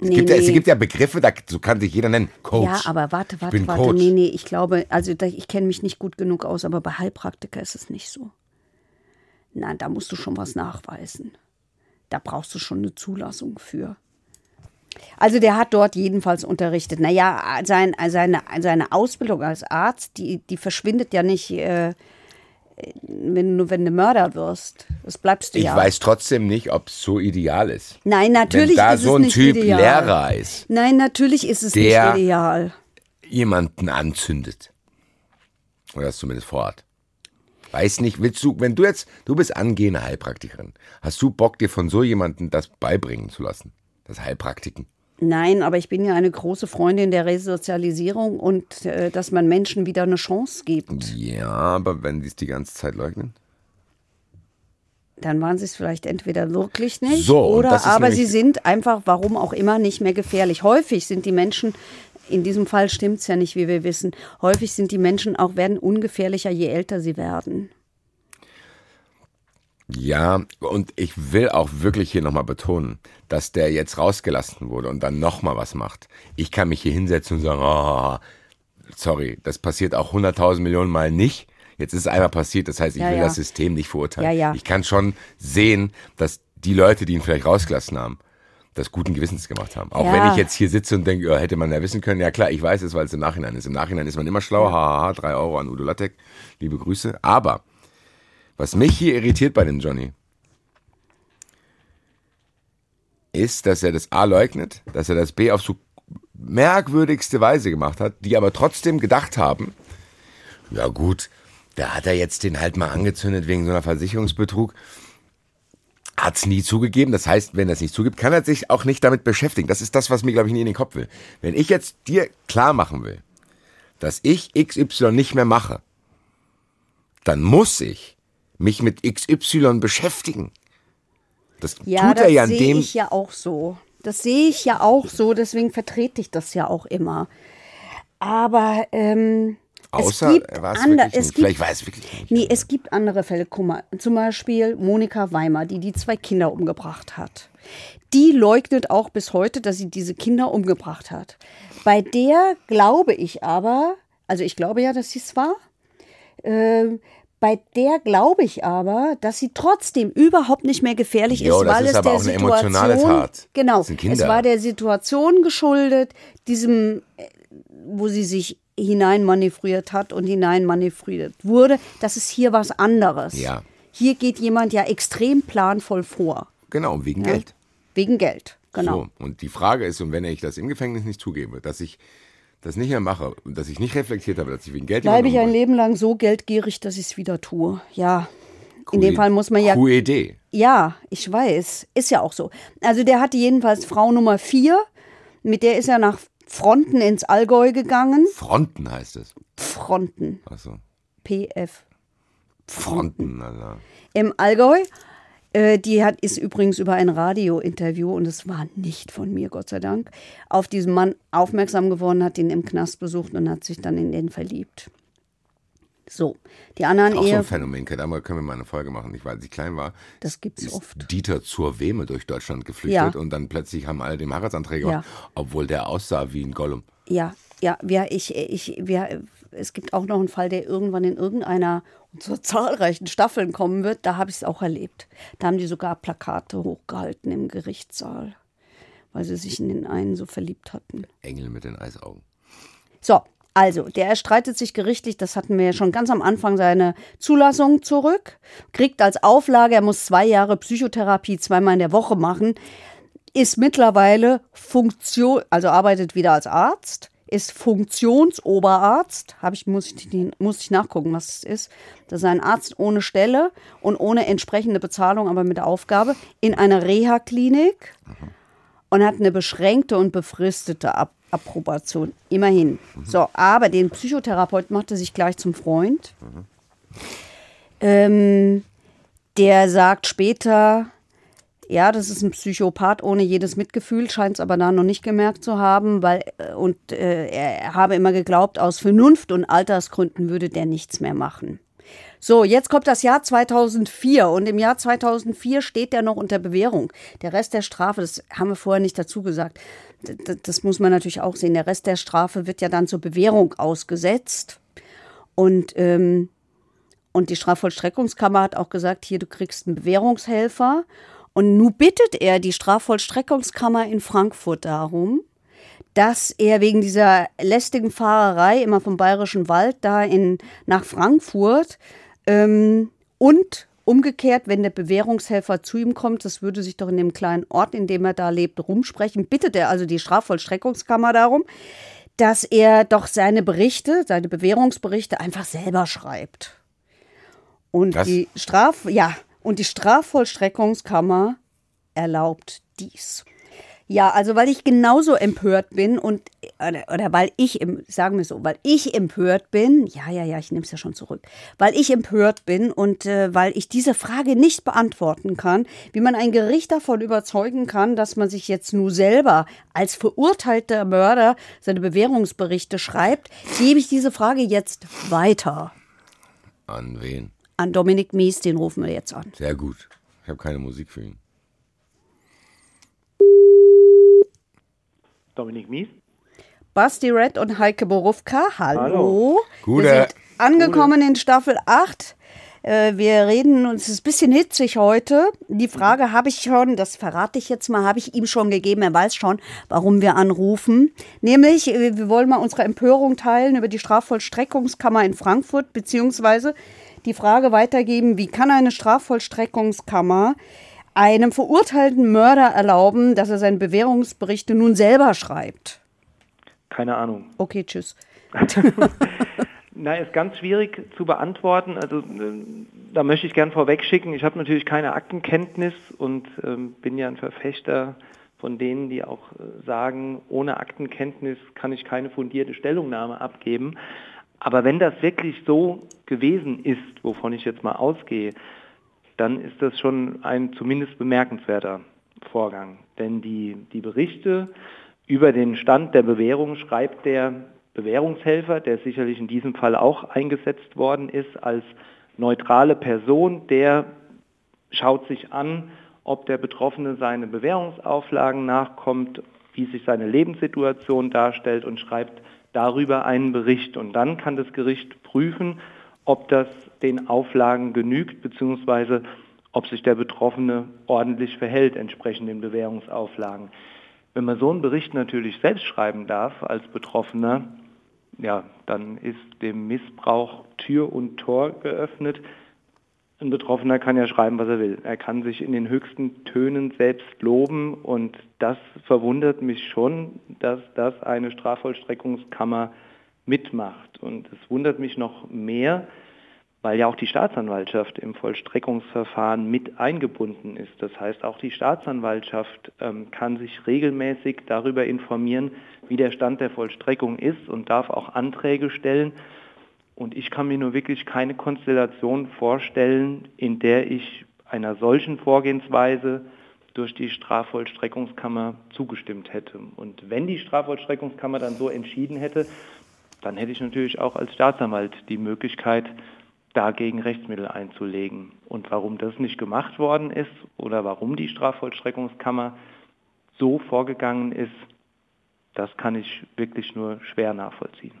Es, Nee, gibt ja, es nee. gibt ja Begriffe, da, so kann sich jeder nennen. Coach. Ja, aber warte, warte, warte. Coach. Nee, nee, ich glaube, also da, ich kenne mich nicht gut genug aus, aber bei Heilpraktiker ist es nicht so. Nein, da musst du schon was nachweisen. Da brauchst du schon eine Zulassung für. Also der hat dort jedenfalls unterrichtet. Naja, sein, seine, seine Ausbildung als Arzt, die, die verschwindet ja nicht, äh, wenn, du, wenn du Mörder wirst. Das bleibst du Ich ja. weiß trotzdem nicht, ob es so ideal ist. Nein, natürlich Wenn da ist so es ein nicht Typ ideal. Lehrer ist, Nein, natürlich ist es Der- nicht ideal. jemanden anzündet. Oder das zumindest vorhat. Weiß nicht, willst du, wenn du jetzt, du bist angehende Heilpraktikerin, hast du Bock, dir von so jemandem das beibringen zu lassen? Das Heilpraktiken. Nein, aber ich bin ja eine große Freundin der Resozialisierung und äh, dass man Menschen wieder eine Chance gibt. Ja, aber wenn die es die ganze Zeit leugnen? Dann waren sie es vielleicht entweder wirklich nicht So, oder aber sie sind einfach, warum auch immer, nicht mehr gefährlich. Häufig sind die Menschen, in diesem Fall stimmt es ja nicht, wie wir wissen, häufig sind die Menschen auch, werden ungefährlicher, je älter sie werden. Ja, und ich will auch wirklich hier nochmal betonen, dass der jetzt rausgelassen wurde und dann nochmal was macht. Ich kann mich hier hinsetzen und sagen, oh, sorry, das passiert auch 100.000 Millionen Mal nicht. Jetzt ist es einmal passiert, das heißt, ich Ja, will ja. das System nicht verurteilen. Ja, ja. Ich kann schon sehen, dass die Leute, die ihn vielleicht rausgelassen haben, das guten Gewissens gemacht haben. Auch Ja. wenn ich jetzt hier sitze und denke, ja, hätte man ja wissen können, ja klar, ich weiß es, weil es im Nachhinein ist. Im Nachhinein ist man immer schlauer, hahaha, drei Euro an Udo Lattek, liebe Grüße. Aber was mich hier irritiert bei dem Johnny, ist, dass er das A leugnet, dass er das B auf so merkwürdigste Weise gemacht hat, die aber trotzdem gedacht haben, ja gut, da hat er jetzt den halt mal angezündet wegen so einer Versicherungsbetrug. Hat's nie zugegeben. Das heißt, wenn er es nicht zugibt, kann er sich auch nicht damit beschäftigen. Das ist das, was mir, glaube ich, nie in den Kopf will. Wenn ich jetzt dir klar machen will, dass ich XY nicht mehr mache, dann muss ich mich mit XY beschäftigen. Das Ja, tut er das ja in sehe dem. ich ja auch so. Das sehe ich ja auch so, deswegen vertrete ich das ja auch immer. Aber ähm, Außer es gibt er war es ander- wirklich es gibt Vielleicht war es wirklich nicht. Nee, es gibt andere Fälle. Guck mal, zum Beispiel Monika Weimer, die die zwei Kinder umgebracht hat. Die leugnet auch bis heute, dass sie diese Kinder umgebracht hat. Bei der glaube ich aber, also ich glaube ja, dass sie es war. Ähm, bei der glaube ich aber, dass sie trotzdem überhaupt nicht mehr gefährlich Jo, ist, das weil ist es aber der auch eine Situation emotionale Tat. genau, es war der Situation geschuldet, diesem äh, wo sie sich hineinmanövriert hat und hineinmanövriert wurde. Das ist hier was anderes. Ja. Hier geht jemand ja extrem planvoll vor. Genau, wegen Ja. Geld. Wegen Geld. Genau. So, und die Frage ist, und wenn ich das im Gefängnis nicht zugebe, dass ich das nicht mehr mache und dass ich nicht reflektiert habe, dass ich wegen Geld Bleibe ich ein Leben lang so geldgierig, dass ich es wieder tue. Ja. In wurde. dem Fall muss man ja. Idee. Ja, ich weiß. Ist ja auch so. Also der hatte jedenfalls Frau Nummer vier. Mit der ist er nach Fronten ins Allgäu gegangen. Fronten heißt es. Fronten. Achso. PF. Fronten, Alter. im Allgäu. Äh, die hat, ist übrigens über ein Radiointerview, und es war nicht von mir, Gott sei Dank, auf diesen Mann aufmerksam geworden, hat ihn im Knast besucht und hat sich dann in den verliebt. So, die anderen Auch so Ehe, ein Phänomen, da können wir mal eine Folge machen. Ich, als ich klein war, das gibt's ist oft. Dieter zur Wehme durch Deutschland geflüchtet Ja. und dann plötzlich haben alle den Heiratsanträge Ja. obwohl der aussah wie ein Gollum. Ja, ja, wir, ich, ich, wir, es gibt auch noch einen Fall, der irgendwann in irgendeiner unserer zahlreichen Staffeln kommen wird. Da habe ich es auch erlebt. Da haben die sogar Plakate hochgehalten im Gerichtssaal, weil sie sich in den einen so verliebt hatten. Engel mit den Eisaugen. So, also, der erstreitet sich gerichtlich, das hatten wir ja schon ganz am Anfang, seine Zulassung zurück, kriegt als Auflage, er muss zwei Jahre Psychotherapie zweimal in der Woche machen, ist mittlerweile Funktion, also arbeitet wieder als Arzt, ist Funktionsoberarzt, habe ich, muss, ich, muss ich nachgucken, was es ist. Das ist ein Arzt ohne Stelle und ohne entsprechende Bezahlung, aber mit Aufgabe, in einer Reha-Klinik und hat eine beschränkte und befristete Ab Approbation. Immerhin. So, aber den Psychotherapeut machte sich gleich zum Freund. Ähm, der sagt später, ja, das ist ein Psychopath ohne jedes Mitgefühl, scheint es aber da noch nicht gemerkt zu haben, weil äh, und äh, er habe immer geglaubt, aus Vernunft und Altersgründen würde der nichts mehr machen. So, jetzt kommt das Jahr 2004 und im Jahr 2004 steht der noch unter Bewährung. Der Rest der Strafe, das haben wir vorher nicht dazu gesagt, das, das muss man natürlich auch sehen. Der Rest der Strafe wird ja dann zur Bewährung ausgesetzt und ähm, und die Strafvollstreckungskammer hat auch gesagt, hier, du kriegst einen Bewährungshelfer. Und nun bittet er die Strafvollstreckungskammer in Frankfurt darum, dass er wegen dieser lästigen Fahrerei immer vom Bayerischen Wald da in, nach Frankfurt ähm, und umgekehrt, wenn der Bewährungshelfer zu ihm kommt, das würde sich doch in dem kleinen Ort, in dem er da lebt, rumsprechen, bittet er also die Strafvollstreckungskammer darum, dass er doch seine Berichte, seine Bewährungsberichte einfach selber schreibt. Und Was? die Straf, ja, und die Strafvollstreckungskammer erlaubt dies. Ja, also weil ich genauso empört bin und oder, oder weil ich sagen wir so, weil ich empört bin, ja, ja, ja, ich nehme es ja schon zurück, weil ich empört bin und äh, weil ich diese Frage nicht beantworten kann, wie man ein Gericht davon überzeugen kann, dass man sich jetzt nur selber als verurteilter Mörder seine Bewährungsberichte schreibt, gebe ich diese Frage jetzt weiter An wen? An Dominik Mies, den rufen wir jetzt an. Sehr gut. Ich habe keine Musik für ihn. Dominik Mies. Basti Red und Heike Borufka, hallo. Hallo. Gute. Wir sind angekommen in Staffel 8. Äh, Wir reden uns, es ist ein bisschen hitzig heute. Die Frage habe ich schon, das verrate ich jetzt mal, habe ich ihm schon gegeben. Er weiß schon, warum wir anrufen. Nämlich, äh, wir wollen mal unsere Empörung teilen über die Strafvollstreckungskammer in Frankfurt, beziehungsweise die Frage weitergeben, wie kann eine Strafvollstreckungskammer einem verurteilten Mörder erlauben, dass er seine Bewährungsberichte nun selber schreibt? Keine Ahnung. Okay, tschüss. Na, ist ganz schwierig zu beantworten. Also äh, da möchte ich gern vorwegschicken. Ich habe natürlich keine Aktenkenntnis und ähm, bin ja ein Verfechter von denen, die auch äh, sagen, ohne Aktenkenntnis kann ich keine fundierte Stellungnahme abgeben. Aber wenn das wirklich so gewesen ist, wovon ich jetzt mal ausgehe, dann ist das schon ein zumindest bemerkenswerter Vorgang. Denn die, die Berichte über den Stand der Bewährung schreibt der Bewährungshelfer, der sicherlich in diesem Fall auch eingesetzt worden ist, als neutrale Person, der schaut sich an, ob der Betroffene seine Bewährungsauflagen nachkommt, wie sich seine Lebenssituation darstellt und schreibt darüber einen Bericht. Und dann kann das Gericht prüfen, ob das den Auflagen genügt, beziehungsweise ob sich der Betroffene ordentlich verhält entsprechend den Bewährungsauflagen. Wenn man so einen Bericht natürlich selbst schreiben darf als Betroffener, ja, dann ist dem Missbrauch Tür und Tor geöffnet. Ein Betroffener kann ja schreiben, was er will. Er kann sich in den höchsten Tönen selbst loben und das verwundert mich schon, dass das eine Strafvollstreckungskammer mitmacht. Und es wundert mich noch mehr, weil ja auch die Staatsanwaltschaft im Vollstreckungsverfahren mit eingebunden ist. Das heißt, auch die Staatsanwaltschaft ähm, kann sich regelmäßig darüber informieren, wie der Stand der Vollstreckung ist und darf auch Anträge stellen. Und ich kann mir nur wirklich keine Konstellation vorstellen, in der ich einer solchen Vorgehensweise durch die Strafvollstreckungskammer zugestimmt hätte. Und wenn die Strafvollstreckungskammer dann so entschieden hätte, dann hätte ich natürlich auch als Staatsanwalt die Möglichkeit, dagegen Rechtsmittel einzulegen. Und warum das nicht gemacht worden ist oder warum die Strafvollstreckungskammer so vorgegangen ist, das kann ich wirklich nur schwer nachvollziehen.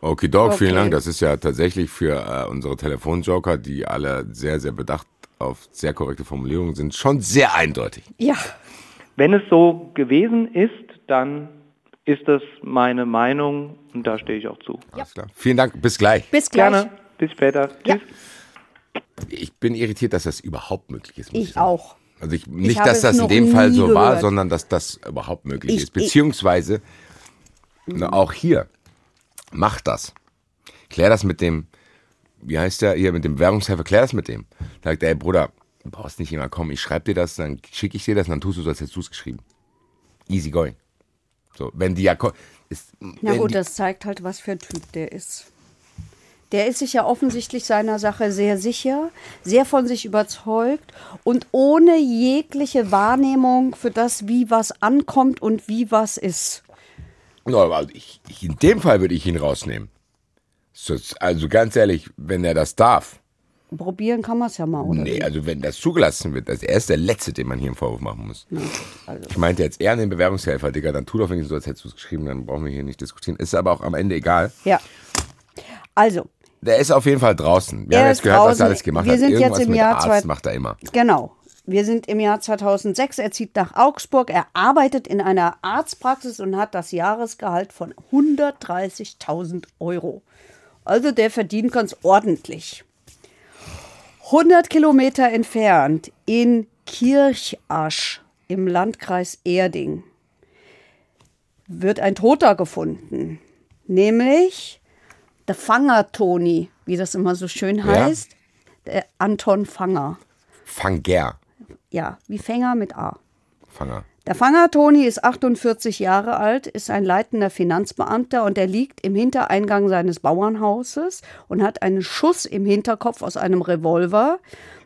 Okay, Doc, Okay. vielen Dank. Das ist ja tatsächlich für äh, unsere Telefonjoker, die alle sehr, sehr bedacht auf sehr korrekte Formulierungen sind, schon sehr eindeutig. Ja, Wenn es so gewesen ist, dann ist das meine Meinung und da stehe ich auch zu. Alles klar. Vielen Dank. Bis gleich. bis gleich. Gerne. Bis später. Ja. Tschüss. Ich bin irritiert, dass das überhaupt möglich ist. muss Ich sagen. auch. Also ich, nicht, habe dass das in dem Fall so war, gehört. sondern dass das überhaupt möglich Ich- ist. Beziehungsweise, na, auch hier, mach das. Klär das mit dem, wie heißt der hier, mit dem Währungshelfer, klär das mit dem. Sagt er, ey Bruder, du brauchst nicht immer kommen, ich schreibe dir das, dann schicke ich dir das und dann tust du so, als hättest du es geschrieben. Easy going. So, wenn die ja, ist, Na gut, die, das zeigt halt, was für ein Typ der ist. Der ist sich ja offensichtlich seiner Sache sehr sicher, sehr von sich überzeugt und ohne jegliche Wahrnehmung für das, wie was ankommt und wie was ist. No, also ich, ich, in dem Fall würde ich ihn rausnehmen. So, Also ganz ehrlich, wenn er das darf, Probieren kann man es ja mal, oder? Nee, also wenn das zugelassen wird, also er ist der Letzte, dem man hier einen Vorwurf machen muss. also. Ich meinte jetzt eher an den Bewerbungshelfer, Digga, dann tu doch wenigstens so, als hättest du es geschrieben, dann brauchen wir hier nicht diskutieren. Ist aber auch am Ende egal. Ja. Also, Der ist auf jeden Fall draußen. Wir Er haben jetzt gehört, was draußen. er alles gemacht Wir hat. sind jetzt Irgendwas im mit Jahr Arzt macht er immer. Genau. Wir sind im Jahr 2006. Er zieht nach Augsburg. Er arbeitet in einer Arztpraxis und hat das Jahresgehalt von 130.000 Euro. Also der verdient ganz ordentlich. 100 Kilometer entfernt in Kirchasch im Landkreis Erding wird ein Toter gefunden. Nämlich der Fanger Toni, wie das immer so schön heißt. Der Anton Fanger. Fanger. Ja, wie Fänger mit A. Fanger. Der Fanger Toni ist 48 Jahre alt, ist ein leitender Finanzbeamter und er liegt im Hintereingang seines Bauernhauses und hat einen Schuss im Hinterkopf aus einem Revolver.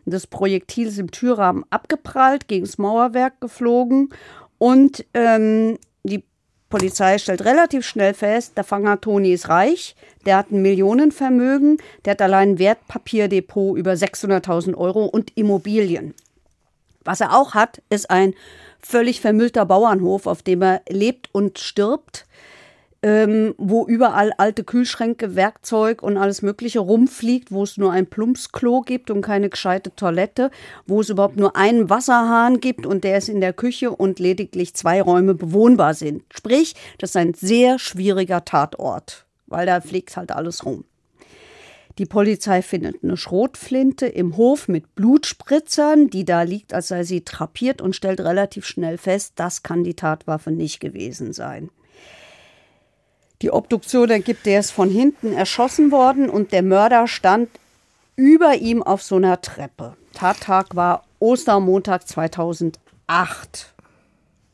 Das Projektil ist im Türrahmen abgeprallt, gegen das Mauerwerk geflogen und ähm, die Polizei stellt relativ schnell fest, der Fanger Toni ist reich, der hat ein Millionenvermögen, der hat allein ein Wertpapierdepot über 600.000 Euro und Immobilien. Was er auch hat, ist ein völlig vermüllter Bauernhof, auf dem er lebt und stirbt, ähm, wo überall alte Kühlschränke, Werkzeug und alles Mögliche rumfliegt, wo es nur ein Plumpsklo gibt und keine gescheite Toilette, wo es überhaupt nur einen Wasserhahn gibt und der ist in der Küche und lediglich zwei Räume bewohnbar sind. Sprich, das ist ein sehr schwieriger Tatort, weil da fliegt halt alles rum. Die Polizei findet eine Schrotflinte im Hof mit Blutspritzern, die da liegt, als sei sie trapiert und stellt relativ schnell fest, das kann die Tatwaffe nicht gewesen sein. Die Obduktion ergibt, der ist von hinten erschossen worden und der Mörder stand über ihm auf so einer Treppe. Tattag war Ostermontag 2008.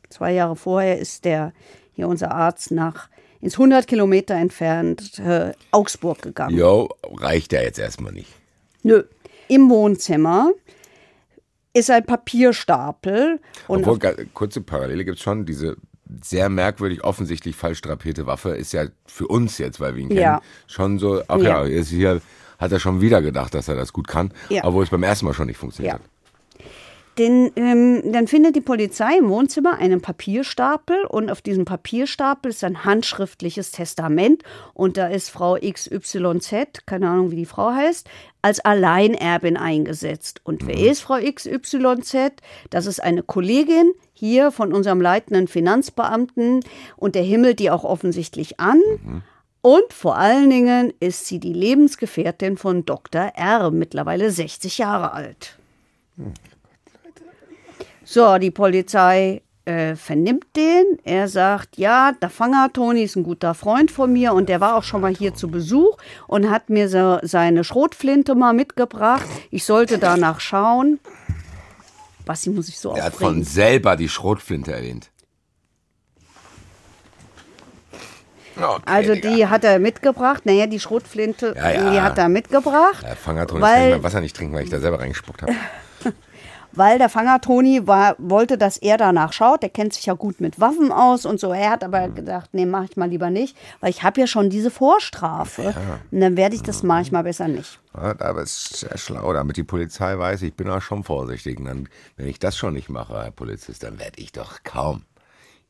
Zwei Jahre vorher ist der hier unser Arzt nach ins 100 Kilometer entfernt äh, Augsburg gegangen. Jo, reicht ja jetzt erstmal nicht. Nö. Im Wohnzimmer ist ein Papierstapel und Obwohl, kurze Parallele gibt es schon. Diese sehr merkwürdig, offensichtlich falsch drapierte Waffe ist ja für uns jetzt, weil wir ihn kennen, Ja. schon so, ach ja, Ja. jetzt hier hat er schon wieder gedacht, dass er das gut kann, Ja. obwohl es beim ersten Mal schon nicht funktioniert Ja. hat. den, ähm, dann findet die Polizei im Wohnzimmer einen Papierstapel und auf diesem Papierstapel ist ein handschriftliches Testament und da ist Frau XYZ, keine Ahnung wie die Frau heißt, als Alleinerbin eingesetzt. Und wer ist Frau XYZ? Das ist eine Kollegin hier von unserem leitenden Finanzbeamten und der himmelt die auch offensichtlich an. Und vor allen Dingen ist sie die Lebensgefährtin von Dr. R., mittlerweile 60 Jahre alt. So, die Polizei äh, vernimmt den. Er sagt, ja, der Fanger Toni ist ein guter Freund von mir und der war auch schon mal hier zu Besuch und hat mir so seine Schrotflinte mal mitgebracht. Ich sollte danach schauen. Basti muss ich so Er hat von selber die Schrotflinte erwähnt. Okay, Also Digga. die hat er mitgebracht. Naja, die Schrotflinte, Ja, ja. die hat er mitgebracht. Ja, Fangerton, weil- ich kann ich mein Wasser nicht trinken, weil ich da selber reingespuckt habe. weil der Fanger Toni war, wollte, dass er danach schaut. Der kennt sich ja gut mit Waffen aus und so. Er hat aber gedacht, nee, mach ich mal lieber nicht, weil ich habe ja schon diese Vorstrafe. Und dann werde ich das mache ich mal besser nicht. Ja, aber es ist sehr schlau, damit die Polizei weiß, ich bin auch schon vorsichtig. Und dann, wenn ich das schon nicht mache, Herr Polizist, dann werde ich doch kaum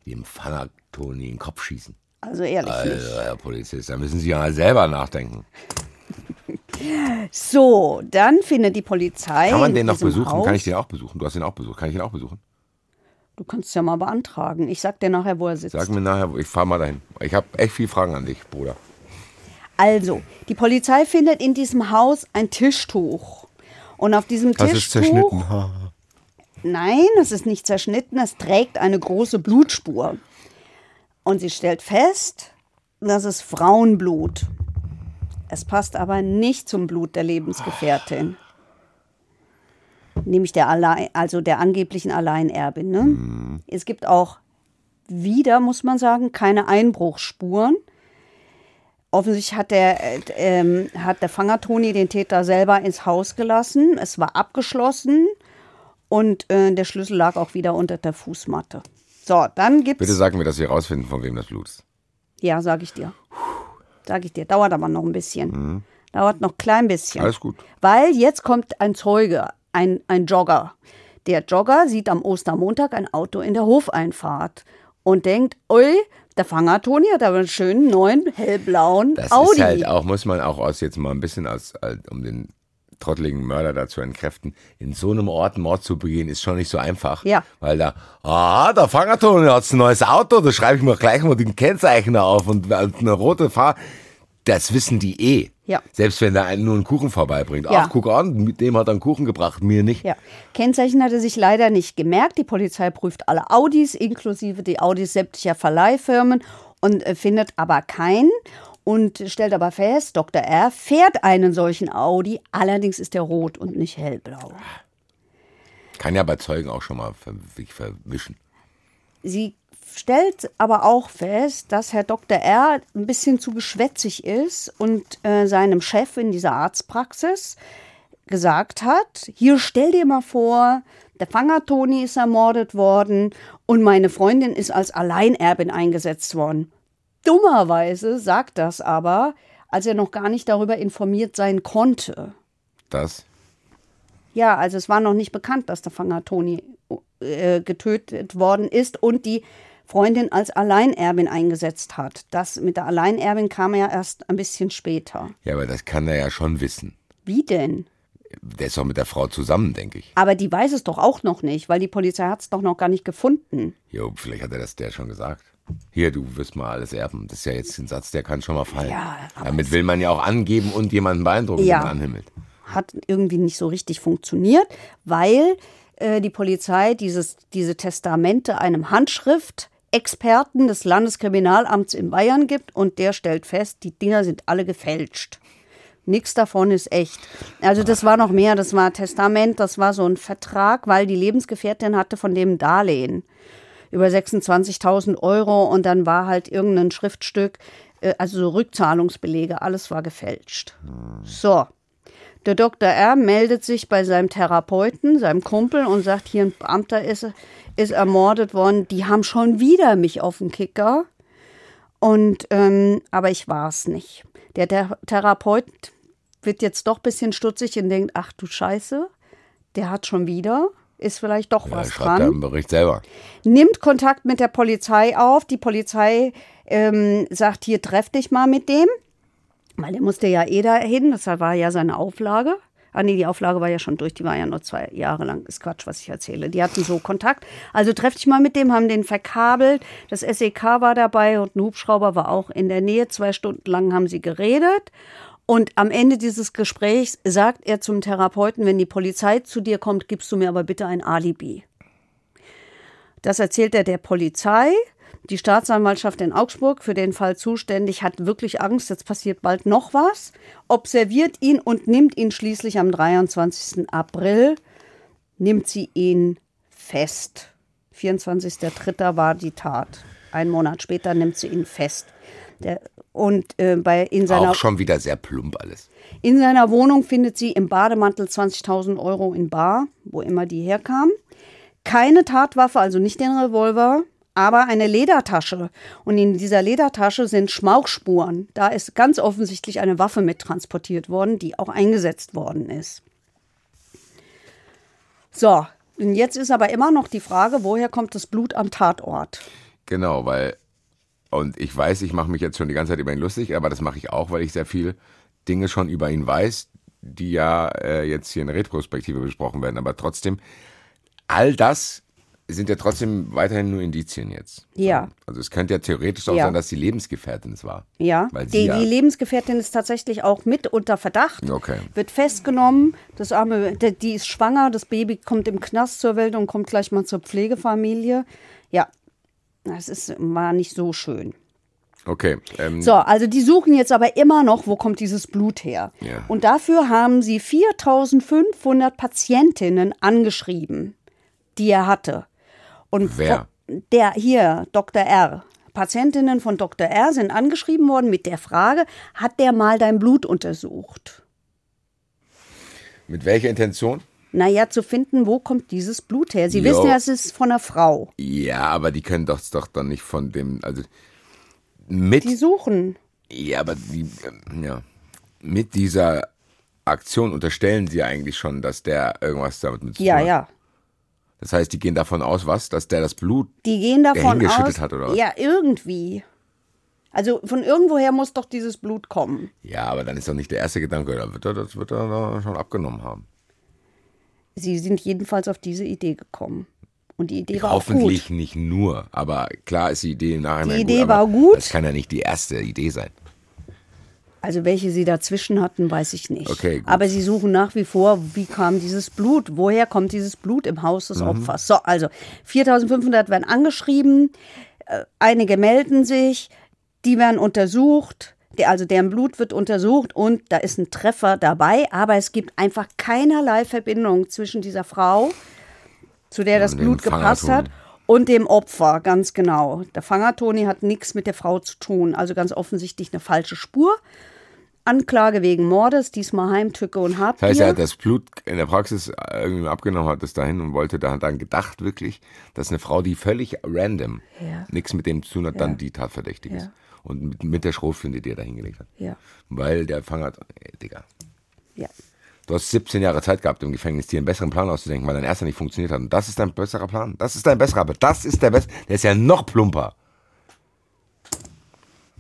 dem Pfanner Toni in den Kopf schießen. Also ehrlich nicht. Also, Herr Polizist, da müssen Sie ja mal selber nachdenken. So, dann findet die Polizei. Kann man den noch besuchen? Haus, Kann ich den auch besuchen? Du hast ihn auch besucht. Kann ich ihn auch besuchen? Du kannst es ja mal beantragen. Ich sag dir nachher, wo er sitzt. Sag mir nachher, ich fahre mal dahin. Ich habe echt viele Fragen an dich, Bruder. Also, die Polizei findet in diesem Haus ein Tischtuch. Und auf diesem Das Tischtuch. ist zerschnitten. Nein, es ist nicht zerschnitten, es trägt eine große Blutspur. Und sie stellt fest, das ist Frauenblut. Es passt aber nicht zum Blut der Lebensgefährtin. Nämlich der, Allein, also der angeblichen Alleinerbin. Ne? Es gibt auch wieder, muss man sagen, keine Einbruchsspuren. Offensichtlich hat der, äh, hat der Fanger Toni den Täter selber ins Haus gelassen. Es war abgeschlossen und äh, der Schlüssel lag auch wieder unter der Fußmatte. So, dann gibt's. Bitte sag mir, dass Sie herausfinden, von wem das Blut ist. Ja, sag ich dir. Sag ich dir. Dauert aber noch ein bisschen. Dauert noch ein klein bisschen. Mhm. Alles gut. Weil jetzt kommt ein Zeuge, ein, ein Jogger. Der Jogger sieht am Ostermontag ein Auto in der Hofeinfahrt und denkt, ui, der Fanger Toni hat aber einen schönen neuen hellblauen Das Audi. ist halt auch, muss man auch aus jetzt mal ein bisschen aus, als- um den trotteligen Mörder da zu entkräften, in so einem Ort einen Mord zu begehen, ist schon nicht so einfach. Ja. Weil da, ah, der Fangerton hat ein neues Auto, da schreibe ich mir gleich mal den Kennzeichner auf und eine rote Fahr. Das wissen die eh. Ja. Selbst wenn da einen nur einen Kuchen vorbeibringt. Ja. Ach, guck an, mit dem hat er einen Kuchen gebracht, mir nicht. Ja. Kennzeichen hat er sich leider nicht gemerkt. Die Polizei prüft alle Audis, inklusive die Audis sämtlicher Verleihfirmen und äh, findet aber keinen und stellt aber fest, Dr. R. fährt einen solchen Audi, allerdings ist er rot und nicht hellblau. Kann ja bei Zeugen auch schon mal sich verwischen. Sie stellt aber auch fest, dass Herr Dr. R. ein bisschen zu geschwätzig ist und äh, seinem Chef in dieser Arztpraxis gesagt hat, hier stell dir mal vor, der Fanger Toni ist ermordet worden und meine Freundin ist als Alleinerbin eingesetzt worden. Dummerweise sagt das aber, als er noch gar nicht darüber informiert sein konnte. Das? Ja, also es war noch nicht bekannt, dass der Fanger Toni äh, getötet worden ist und die Freundin als Alleinerbin eingesetzt hat. Das mit der Alleinerbin kam ja erst ein bisschen später. Ja, aber das kann er ja schon wissen. Wie denn? Der ist doch mit der Frau zusammen, denke ich. Aber die weiß es doch auch noch nicht, weil die Polizei hat es doch noch gar nicht gefunden. Jo, vielleicht hat er das der schon gesagt. Hier, du wirst mal alles erben. Das ist ja jetzt ein Satz, der kann schon mal fallen. Ja, Damit will man ja auch angeben und jemanden beeindrucken, Ja. den man anhimmelt. Hat irgendwie nicht so richtig funktioniert, weil äh, die Polizei dieses, diese Testamente einem Handschriftexperten des Landeskriminalamts in Bayern gibt und der stellt fest, die Dinger sind alle gefälscht. Nichts davon ist echt. Also das war noch mehr, das war Testament, das war so ein Vertrag, weil die Lebensgefährtin hatte von dem Darlehen über 26.000 Euro und dann war halt irgendein Schriftstück, äh, also so Rückzahlungsbelege, alles war gefälscht. So, der Dr. R. meldet sich bei seinem Therapeuten, seinem Kumpel und sagt, hier ein Beamter ist, ist ermordet worden, die haben schon wieder mich auf den Kicker. Und, ähm, aber ich war es nicht. Der, der Therapeut wird jetzt doch ein bisschen stutzig und denkt, ach du Scheiße, der hat schon wieder, ist vielleicht doch Ja, was schreibt dran im Bericht selber. nimmt Kontakt mit der Polizei auf. Die Polizei ähm, sagt, hier treff dich mal mit dem. Weil der musste ja eh dahin, das war ja seine Auflage. Ah nee, die Auflage war ja schon durch, die war ja nur zwei Jahre lang. Ist Quatsch, was ich erzähle. Die hatten so Kontakt. Also treff dich mal mit dem, haben den verkabelt. Das SEK war dabei und ein Hubschrauber war auch in der Nähe. Zwei Stunden lang haben sie geredet. Und am Ende dieses Gesprächs sagt er zum Therapeuten, wenn die Polizei zu dir kommt, gibst du mir aber bitte ein Alibi. Das erzählt er der Polizei. Die Staatsanwaltschaft in Augsburg, für den Fall zuständig, hat wirklich Angst, jetzt passiert bald noch was, observiert ihn und nimmt ihn schließlich am 23. April, nimmt sie ihn fest. 24.03. war die Tat. Ein Monat später nimmt sie ihn fest. Der, und äh, bei, in, seiner, Auch schon wieder sehr plump alles. in seiner Wohnung findet sie im Bademantel 20.000 Euro in Bar, wo immer die herkam. Keine Tatwaffe, also nicht den Revolver, aber eine Ledertasche. Und in dieser Ledertasche sind Schmauchspuren. Da ist ganz offensichtlich eine Waffe mit transportiert worden, die auch eingesetzt worden ist. So, und jetzt ist aber immer noch die Frage, woher kommt das Blut am Tatort? Genau, weil, und ich weiß, ich mache mich jetzt schon die ganze Zeit über ihn lustig, aber das mache ich auch, weil ich sehr viele Dinge schon über ihn weiß, die ja äh, jetzt hier in Retrospektive besprochen werden. Aber trotzdem, all das sind ja trotzdem weiterhin nur Indizien jetzt. Ja. Also es könnte ja theoretisch auch Ja. sein, dass die Lebensgefährtin es war. Ja, Weil die, ja- die Lebensgefährtin ist tatsächlich auch mit unter Verdacht. Okay. Wird festgenommen. Das arme, die ist schwanger. Das Baby kommt im Knast zur Welt und kommt gleich mal zur Pflegefamilie. Ja, das ist, war nicht so schön. Okay. Ähm, So, also die suchen jetzt aber immer noch, wo kommt dieses Blut her. Ja. Und dafür haben sie 4500 Patientinnen angeschrieben, die er hatte. Und Wer? Der hier, Dr. R. Patientinnen von Dr. R. sind angeschrieben worden mit der Frage, hat der mal dein Blut untersucht? Mit welcher Intention? Naja, zu finden, wo kommt dieses Blut her? Sie Jo. wissen ja, es ist von einer Frau. Ja, aber die können doch, doch dann nicht von dem, also mit, Die suchen. ja, aber die, ähm, ja, mit dieser Aktion unterstellen sie eigentlich schon, dass der irgendwas damit mit zu Ja, tun hat. ja. Das heißt, die gehen davon aus, was, dass der das Blut, Die gehen davon hingeschüttet aus. hat, oder was? Ja, irgendwie. Also von irgendwoher muss doch dieses Blut kommen. ja, aber dann ist doch nicht der erste Gedanke, da wird er, das wird er schon abgenommen haben. Sie sind jedenfalls auf diese Idee gekommen. Und die Idee war auch Hoffentlich gut. nicht nur, aber klar ist die Idee im Nachhinein Die gut, Idee aber war gut. Das kann ja nicht die erste Idee sein. Also welche sie dazwischen hatten, weiß ich nicht. Okay, gut. Aber sie suchen nach wie vor, wie kam dieses Blut? Woher kommt dieses Blut im Haus Mhm. des Opfers? So, also 4500 werden angeschrieben, äh, einige melden sich, die werden untersucht, also deren Blut wird untersucht und da ist ein Treffer dabei, aber es gibt einfach keinerlei Verbindung zwischen dieser Frau, zu der das Blut gepasst hat, und dem Opfer, ganz genau. Der Fanger Toni hat nichts mit der Frau zu tun, also ganz offensichtlich eine falsche Spur. Anklage wegen Mordes, diesmal Heimtücke und Habgier. Das heißt, er hat das Blut in der Praxis irgendwie abgenommen, hat es dahin und wollte, da hat dann gedacht wirklich, dass eine Frau, die völlig random Ja. nichts mit dem zu tun hat, dann die tatverdächtig ist. Und mit, mit der Schrotflinte, die er da hingelegt hat. Ja. Weil der Fang hat, ey, Digga, ja. du hast 17 Jahre Zeit gehabt im Gefängnis, dir einen besseren Plan auszudenken, weil dein erster nicht funktioniert hat. Und das ist dein besserer Plan. Das ist dein besserer, aber das ist der beste. Der ist ja noch plumper.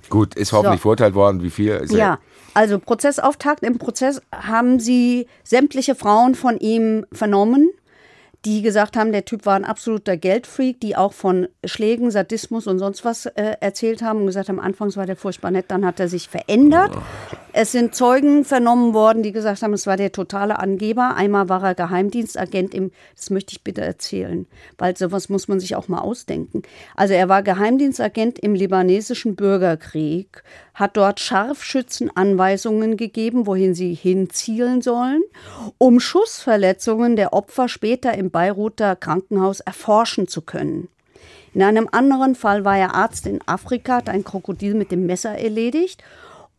Gut, ist hoffentlich So. verurteilt worden. Wie viel? Ist Ja, also Prozessauftakt. Im Prozess haben sie sämtliche Frauen von ihm vernommen, die gesagt haben, der Typ war ein absoluter Geldfreak, die auch von Schlägen, Sadismus und sonst was äh, erzählt haben und gesagt haben, anfangs war der furchtbar nett, dann hat er sich verändert. Es sind Zeugen vernommen worden, die gesagt haben, es war der totale Angeber. Einmal war er Geheimdienstagent im, das möchte ich bitte erzählen, weil sowas muss man sich auch mal ausdenken. Also er war Geheimdienstagent im libanesischen Bürgerkrieg, hat dort Scharfschützen Anweisungen gegeben, wohin sie hinzielen sollen, um Schussverletzungen der Opfer später im Beiruter Krankenhaus erforschen zu können. In einem anderen Fall war er Arzt in Afrika, hat ein Krokodil mit dem Messer erledigt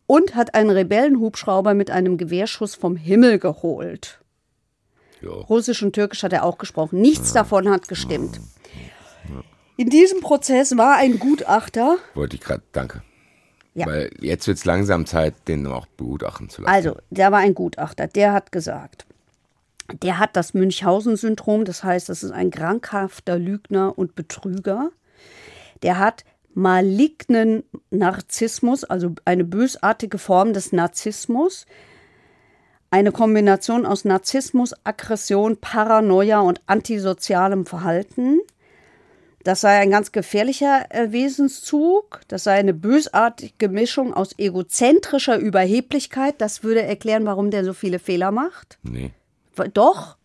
und hat einen Rebellenhubschrauber mit einem Gewehrschuss vom Himmel geholt. Jo. Russisch und Türkisch hat er auch gesprochen. Nichts davon hat gestimmt. In diesem Prozess war ein Gutachter, Wollte ich gerade, danke. Ja. Weil jetzt wird es langsam Zeit, den auch begutachten zu lassen. also der war ein Gutachter, der hat gesagt, der hat das Münchhausen-Syndrom, das heißt, das ist ein krankhafter Lügner und Betrüger. Der hat malignen Narzissmus, also eine bösartige Form des Narzissmus. Eine Kombination aus Narzissmus, Aggression, Paranoia und antisozialem Verhalten. Das sei ein ganz gefährlicher äh, Wesenszug. Das sei eine bösartige Mischung aus egozentrischer Überheblichkeit. Das würde erklären, warum der so viele Fehler macht. nee. Doch,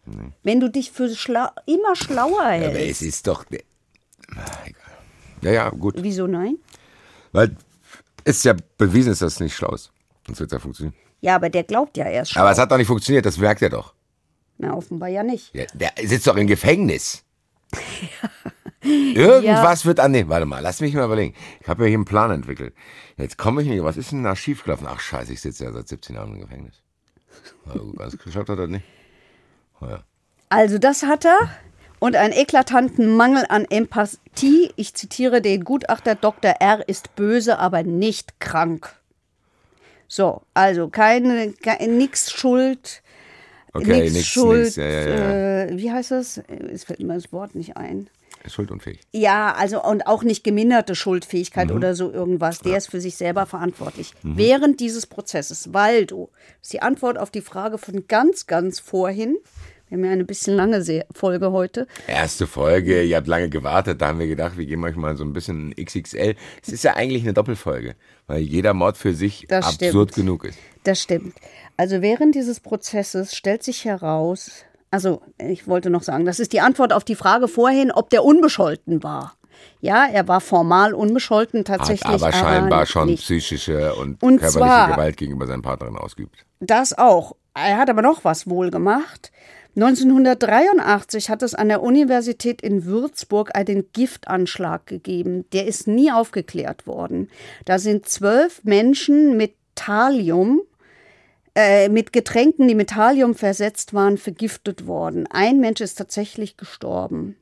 wenn du dich für schlau immer schlauer Aber hältst. es ist doch. Ah, egal. Ja, ja, gut. Wieso nein? Weil es ist ja bewiesen, ist, dass es nicht schlau ist. Sonst wird es ja funktionieren. Ja, aber der glaubt ja erst schlau. Aber es hat doch nicht funktioniert, das merkt er doch. Na, offenbar ja nicht. Ja, der sitzt doch im Gefängnis. Irgendwas wird an dem. Warte mal, lass mich mal überlegen. Ich habe ja hier einen Plan entwickelt. Jetzt komme ich nicht. Was ist denn da schiefgelaufen? Ach scheiße, ich sitze ja seit 17 Jahren im Gefängnis. Also, ganz geschafft hat er nicht. Oh, ja. Also das hat er und einen eklatanten Mangel an Empathie. Ich zitiere den Gutachter Dr. R. ist böse, aber nicht krank. So, also keine, keine nix Schuld. Okay, nix nix, Schuld. nix, ja, ja, ja. Äh, wie heißt das? Es fällt mir das Wort nicht ein. Schuldunfähig. Ja, also und auch nicht geminderte Schuldfähigkeit Mhm. oder so irgendwas. Der ist für sich selber verantwortlich. Während dieses Prozesses, weil du, das ist die Antwort auf die Frage von ganz, ganz vorhin. Wir haben ja eine bisschen lange Folge heute. Erste Folge, ihr habt lange gewartet, da haben wir gedacht, wir geben euch mal so ein bisschen XXL. Es ist ja eigentlich eine Doppelfolge, weil jeder Mord für sich Das absurd stimmt. genug ist. Das stimmt. Also während dieses Prozesses stellt sich heraus, also ich wollte noch sagen, das ist die Antwort auf die Frage vorhin, ob der unbescholten war. Ja, er war formal unbescholten, Hat tatsächlich. aber scheinbar schon nicht. psychische und, Und körperliche Gewalt gegenüber seinen Partnerin ausgeübt. Das auch. Er hat aber noch was wohl gemacht. 1983 hat es an der Universität in Würzburg einen Giftanschlag gegeben. Der ist nie aufgeklärt worden. Da sind zwölf Menschen mit Thallium, äh, mit Getränken, die mit Thallium versetzt waren, vergiftet worden. Ein Mensch ist tatsächlich gestorben.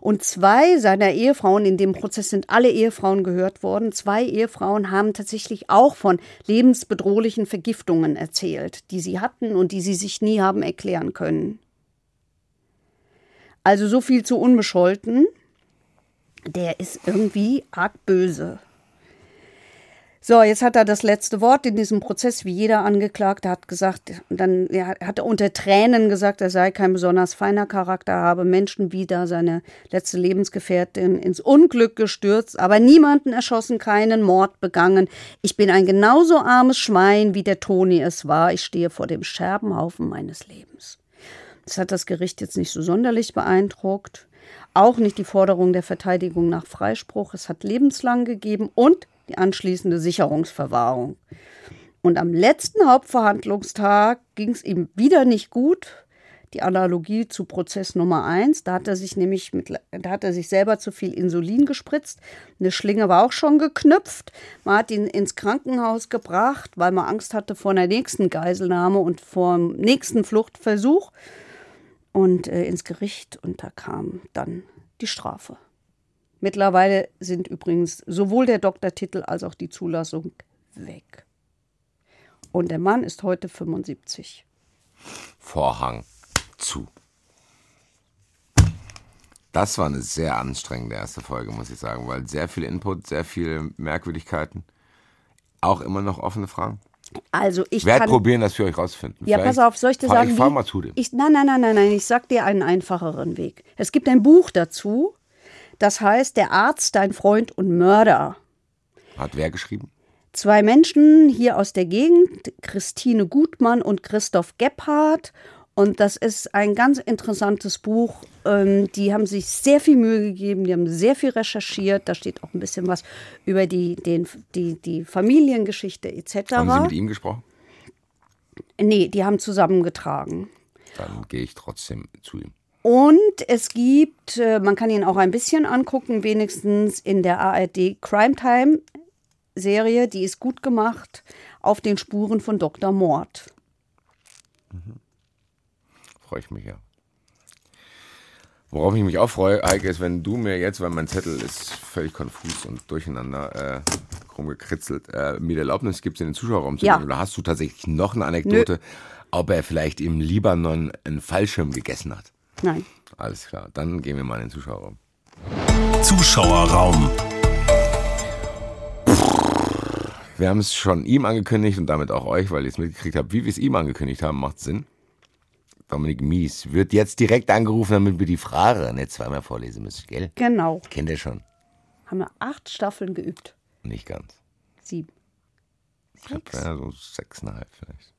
Und zwei seiner Ehefrauen, in dem Prozess sind alle Ehefrauen gehört worden, zwei Ehefrauen haben tatsächlich auch von lebensbedrohlichen Vergiftungen erzählt, die sie hatten und die sie sich nie haben erklären können. Also so viel zu unbescholten. Der ist irgendwie arg böse. So, jetzt hat er das letzte Wort in diesem Prozess, wie jeder Angeklagte hat gesagt, dann hat- hat er unter Tränen gesagt, er sei kein besonders feiner Charakter, habe Menschen wieder seine letzte Lebensgefährtin ins Unglück gestürzt, aber niemanden erschossen, keinen Mord begangen. Ich bin ein genauso armes Schwein, wie der Toni es war. Ich stehe vor dem Scherbenhaufen meines Lebens. Das hat das Gericht jetzt nicht so sonderlich beeindruckt. Auch nicht die Forderung der Verteidigung nach Freispruch. Es hat lebenslang gegeben und die anschließende Sicherungsverwahrung. Und am letzten Hauptverhandlungstag ging es ihm wieder nicht gut. Die Analogie zu Prozess Nummer eins. Da hat er sich nämlich mit, da hat er sich selber zu viel Insulin gespritzt. Eine Schlinge war auch schon geknüpft. Man hat ihn ins Krankenhaus gebracht, weil man Angst hatte vor einer nächsten Geiselnahme und vor dem nächsten Fluchtversuch. Und äh, ins Gericht und da kam dann die Strafe. Mittlerweile sind übrigens sowohl der Doktortitel als auch die Zulassung weg. Und der Mann ist heute 75. Vorhang zu. Das war eine sehr anstrengende erste Folge, muss ich sagen, weil sehr viel Input, sehr viele Merkwürdigkeiten, auch immer noch offene Fragen. Also ich werde probieren, das für euch rauszufinden. Ja, Vielleicht pass auf, soll ich dir sagen, Ich fahr mal zu dem. Ich, nein, nein, nein, nein, nein, ich sag dir einen einfacheren Weg. Es gibt ein Buch dazu, das heißt Der Arzt, dein Freund und Mörder. Hat wer geschrieben? Zwei Menschen hier aus der Gegend, Christine Gutmann und Christoph Gebhardt. Und das ist ein ganz interessantes Buch. Ähm, die haben sich sehr viel Mühe gegeben, die haben sehr viel recherchiert. Da steht auch ein bisschen was über die, den, die, die Familiengeschichte etc. Haben Sie mit ihm gesprochen? Nee, die haben zusammengetragen. Dann gehe ich trotzdem zu ihm. Und es gibt, äh, man kann ihn auch ein bisschen angucken, wenigstens in der ARD Crime Time Serie, die ist gut gemacht, auf den Spuren von Dr. Mord. Freue ich mich ja. Worauf ich mich auch freue, Heike, ist, wenn du mir jetzt, weil mein Zettel ist völlig konfus und durcheinander äh, rumgekritzelt, äh, mir die Erlaubnis gibst, in den Zuschauerraum zu Ja. gehen. Oder hast du tatsächlich noch eine Anekdote, ob er vielleicht im Libanon einen Fallschirm gegessen hat? Nein. Alles klar, dann gehen wir mal in den Zuschauerraum. Zuschauerraum. Wir haben es schon ihm angekündigt und damit auch euch, weil ihr es mitgekriegt habt, wie wir es ihm angekündigt haben, macht Sinn. Dominik Mies wird jetzt direkt angerufen, damit wir die Frage nicht zweimal vorlesen müssen, gell? Genau. Kennt ihr schon? Haben wir acht Staffeln geübt. Nicht ganz. Sieben. Ich hab, ja, so sechseinhalb vielleicht.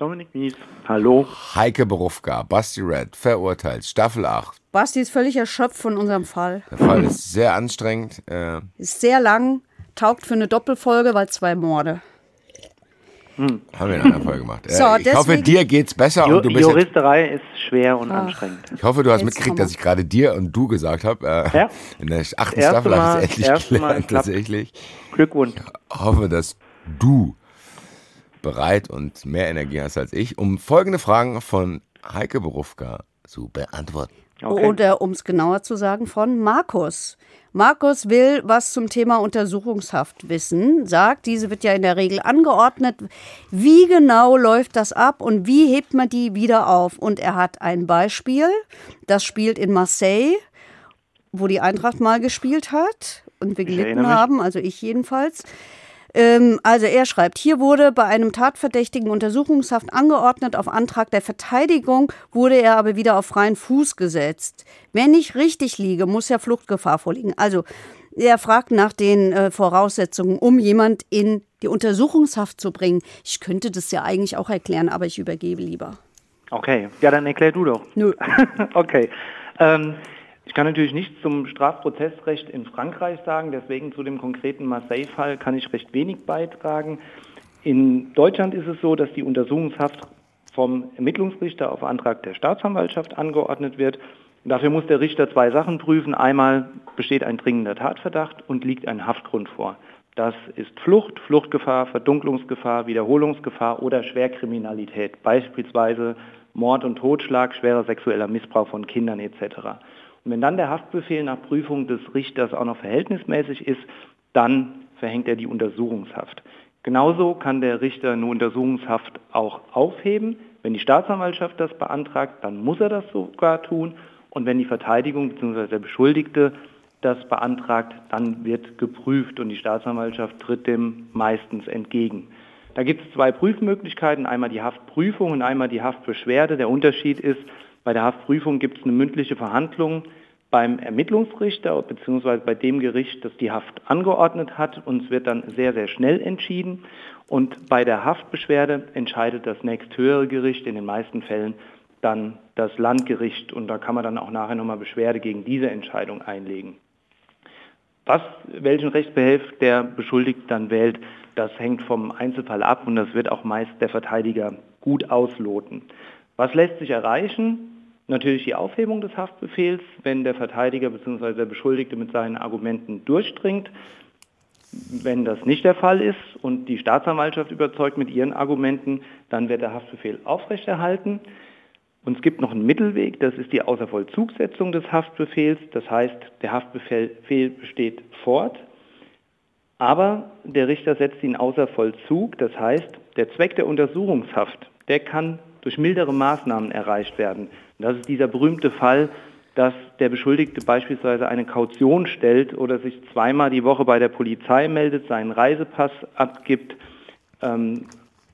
Dominik Mies. Hallo. Heike Berufka, Basti Red, verurteilt, Staffel 8. Basti ist völlig erschöpft von unserem Fall. Der Fall ist sehr anstrengend. Äh, Ist sehr lang, taugt für eine Doppelfolge, weil zwei Morde. Hm. Haben wir in einer Folge gemacht. So, äh, ich hoffe, dir geht's besser. Ju und du bist Juristerei ist schwer und Ach. anstrengend. Ich hoffe, du hast mitgekriegt, dass ich gerade dir und du gesagt habe. Äh, ja. In der achten Staffel habe ich es endlich gelernt, tatsächlich. Glückwunsch. Ich hoffe, dass du bereit und mehr Energie hast als ich, um folgende Fragen von Heike Berufka zu beantworten. Okay. Oder um es genauer zu sagen, von Markus. Markus will was zum Thema Untersuchungshaft wissen, sagt, diese wird ja in der Regel angeordnet. Wie genau läuft das ab und wie hebt man die wieder auf? Und er hat ein Beispiel, das spielt in Marseille, wo die Eintracht mal gespielt hat und wir gelitten haben, also ich jedenfalls. Ähm, also er schreibt, hier wurde bei einem Tatverdächtigen Untersuchungshaft angeordnet. Auf Antrag der Verteidigung wurde er aber wieder auf freien Fuß gesetzt. Wenn ich richtig liege, muss ja Fluchtgefahr vorliegen. Also er fragt nach den äh, Voraussetzungen, um jemand in die Untersuchungshaft zu bringen. Ich könnte das ja eigentlich auch erklären, aber ich übergebe lieber. Okay, ja, dann erklär du doch. Nö. okay. Ähm, ich kann natürlich nichts zum Strafprozessrecht in Frankreich sagen, deswegen zu dem konkreten Marseille-Fall kann ich recht wenig beitragen. In Deutschland ist es so, dass die Untersuchungshaft vom Ermittlungsrichter auf Antrag der Staatsanwaltschaft angeordnet wird. Dafür muss der Richter zwei Sachen prüfen. Einmal besteht ein dringender Tatverdacht und liegt ein Haftgrund vor. Das ist Flucht, Fluchtgefahr, Verdunklungsgefahr, Wiederholungsgefahr oder Schwerkriminalität, beispielsweise Mord und Totschlag, schwerer sexueller Missbrauch von Kindern etc. Und wenn dann der Haftbefehl nach Prüfung des Richters auch noch verhältnismäßig ist, dann verhängt er die Untersuchungshaft. Genauso kann der Richter eine Untersuchungshaft auch aufheben. Wenn die Staatsanwaltschaft das beantragt, dann muss er das sogar tun. Und wenn die Verteidigung bzw. der Beschuldigte das beantragt, dann wird geprüft und die Staatsanwaltschaft tritt dem meistens entgegen. Da gibt es zwei Prüfmöglichkeiten, einmal die Haftprüfung und einmal die Haftbeschwerde. Der Unterschied ist, bei der Haftprüfung gibt es eine mündliche Verhandlung beim Ermittlungsrichter bzw. bei dem Gericht, das die Haft angeordnet hat und es wird dann sehr, sehr schnell entschieden. Und bei der Haftbeschwerde entscheidet das nächsthöhere Gericht, in den meisten Fällen dann das Landgericht und da kann man dann auch nachher nochmal Beschwerde gegen diese Entscheidung einlegen. Was, welchen Rechtsbehelf der Beschuldigte dann wählt, das hängt vom Einzelfall ab und das wird auch meist der Verteidiger gut ausloten. Was lässt sich erreichen? Natürlich die Aufhebung des Haftbefehls, wenn der Verteidiger bzw. der Beschuldigte mit seinen Argumenten durchdringt. Wenn das nicht der Fall ist und die Staatsanwaltschaft überzeugt mit ihren Argumenten, dann wird der Haftbefehl aufrechterhalten. Und es gibt noch einen Mittelweg, das ist die Außervollzugsetzung des Haftbefehls. Das heißt, der Haftbefehl besteht fort, aber der Richter setzt ihn außer Vollzug. Das heißt, der Zweck der Untersuchungshaft, der kann durch mildere Maßnahmen erreicht werden. Und das ist dieser berühmte Fall, dass der Beschuldigte beispielsweise eine Kaution stellt oder sich zweimal die Woche bei der Polizei meldet, seinen Reisepass abgibt, ähm,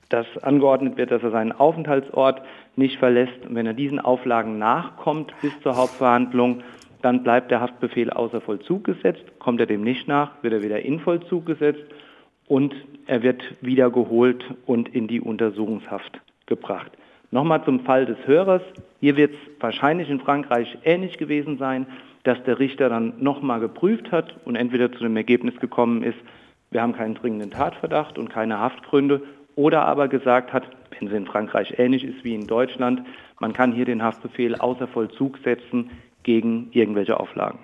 dass angeordnet wird, dass er seinen Aufenthaltsort nicht verlässt. Und wenn er diesen Auflagen nachkommt bis zur Hauptverhandlung, dann bleibt der Haftbefehl außer Vollzug gesetzt. Kommt er dem nicht nach, wird er wieder in Vollzug gesetzt und er wird wieder geholt und in die Untersuchungshaft gebracht. Nochmal zum Fall des Hörers. Hier wird es wahrscheinlich in Frankreich ähnlich gewesen sein, dass der Richter dann nochmal geprüft hat und entweder zu dem Ergebnis gekommen ist, wir haben keinen dringenden Tatverdacht und keine Haftgründe, oder aber gesagt hat, wenn es in Frankreich ähnlich ist wie in Deutschland, man kann hier den Haftbefehl außer Vollzug setzen gegen irgendwelche Auflagen.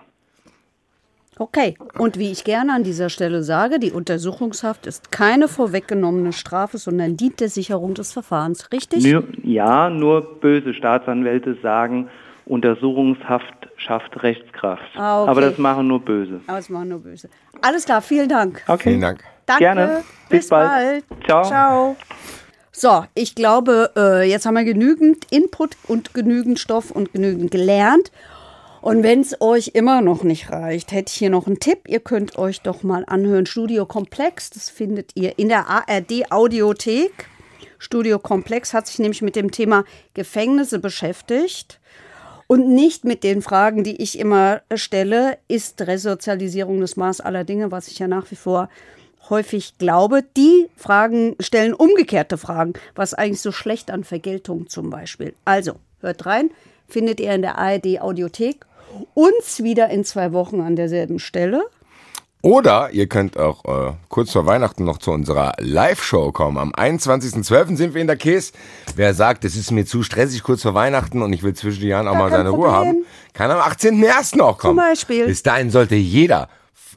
Okay, und wie ich gerne an dieser Stelle sage, die Untersuchungshaft ist keine vorweggenommene Strafe, sondern dient der Sicherung des Verfahrens, richtig? Nur, ja, nur böse Staatsanwälte sagen, Untersuchungshaft schafft Rechtskraft. Ah, okay. Aber das machen nur Böse. Aber das machen nur Böse. Alles klar, vielen Dank. Okay. Vielen Dank. Danke. Gerne. Bis, Bis bald. bald. Ciao. Ciao. So, ich glaube, äh, jetzt haben wir genügend Input und genügend Stoff und genügend gelernt. Und wenn es euch immer noch nicht reicht, hätte ich hier noch einen Tipp. Ihr könnt euch doch mal anhören. Studio Komplex, das findet ihr in der ARD Audiothek. Studio Komplex hat sich nämlich mit dem Thema Gefängnisse beschäftigt und nicht mit den Fragen, die ich immer stelle. Ist Resozialisierung das Maß aller Dinge, was ich ja nach wie vor häufig glaube. Die Fragen stellen umgekehrte Fragen. Was eigentlich so schlecht an Vergeltung zum Beispiel? Also, hört rein, findet ihr in der ARD Audiothek uns wieder in zwei Wochen an derselben Stelle. Oder ihr könnt auch äh, kurz vor Weihnachten noch zu unserer Live-Show kommen. Am 21.12. sind wir in der Käse. Wer sagt, es ist mir zu stressig kurz vor Weihnachten und ich will zwischen den Jahren auch Gar mal seine Ruhe haben, kann am 18.01. auch kommen. Beispiel. Bis dahin sollte jeder,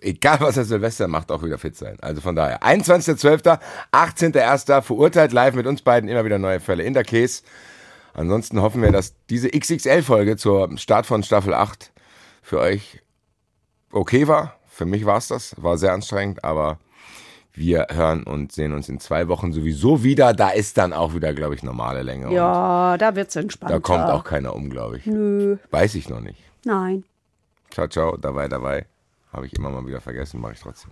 egal was er Silvester macht, auch wieder fit sein. Also von daher, 21.12., 18.01. verurteilt live mit uns beiden immer wieder neue Fälle in der Käse. Ansonsten hoffen wir, dass diese XXL-Folge zur Start von Staffel 8 für euch okay war. Für mich war es das. War sehr anstrengend, aber wir hören und sehen uns in zwei Wochen sowieso wieder. Da ist dann auch wieder, glaube ich, normale Länge. Ja, da wird's entspannter. da kommt auch keiner um, glaube ich. Nö, Weiß ich noch nicht. nein. Ciao, ciao, dabei, dabei. Habe ich immer mal wieder vergessen, mache ich trotzdem.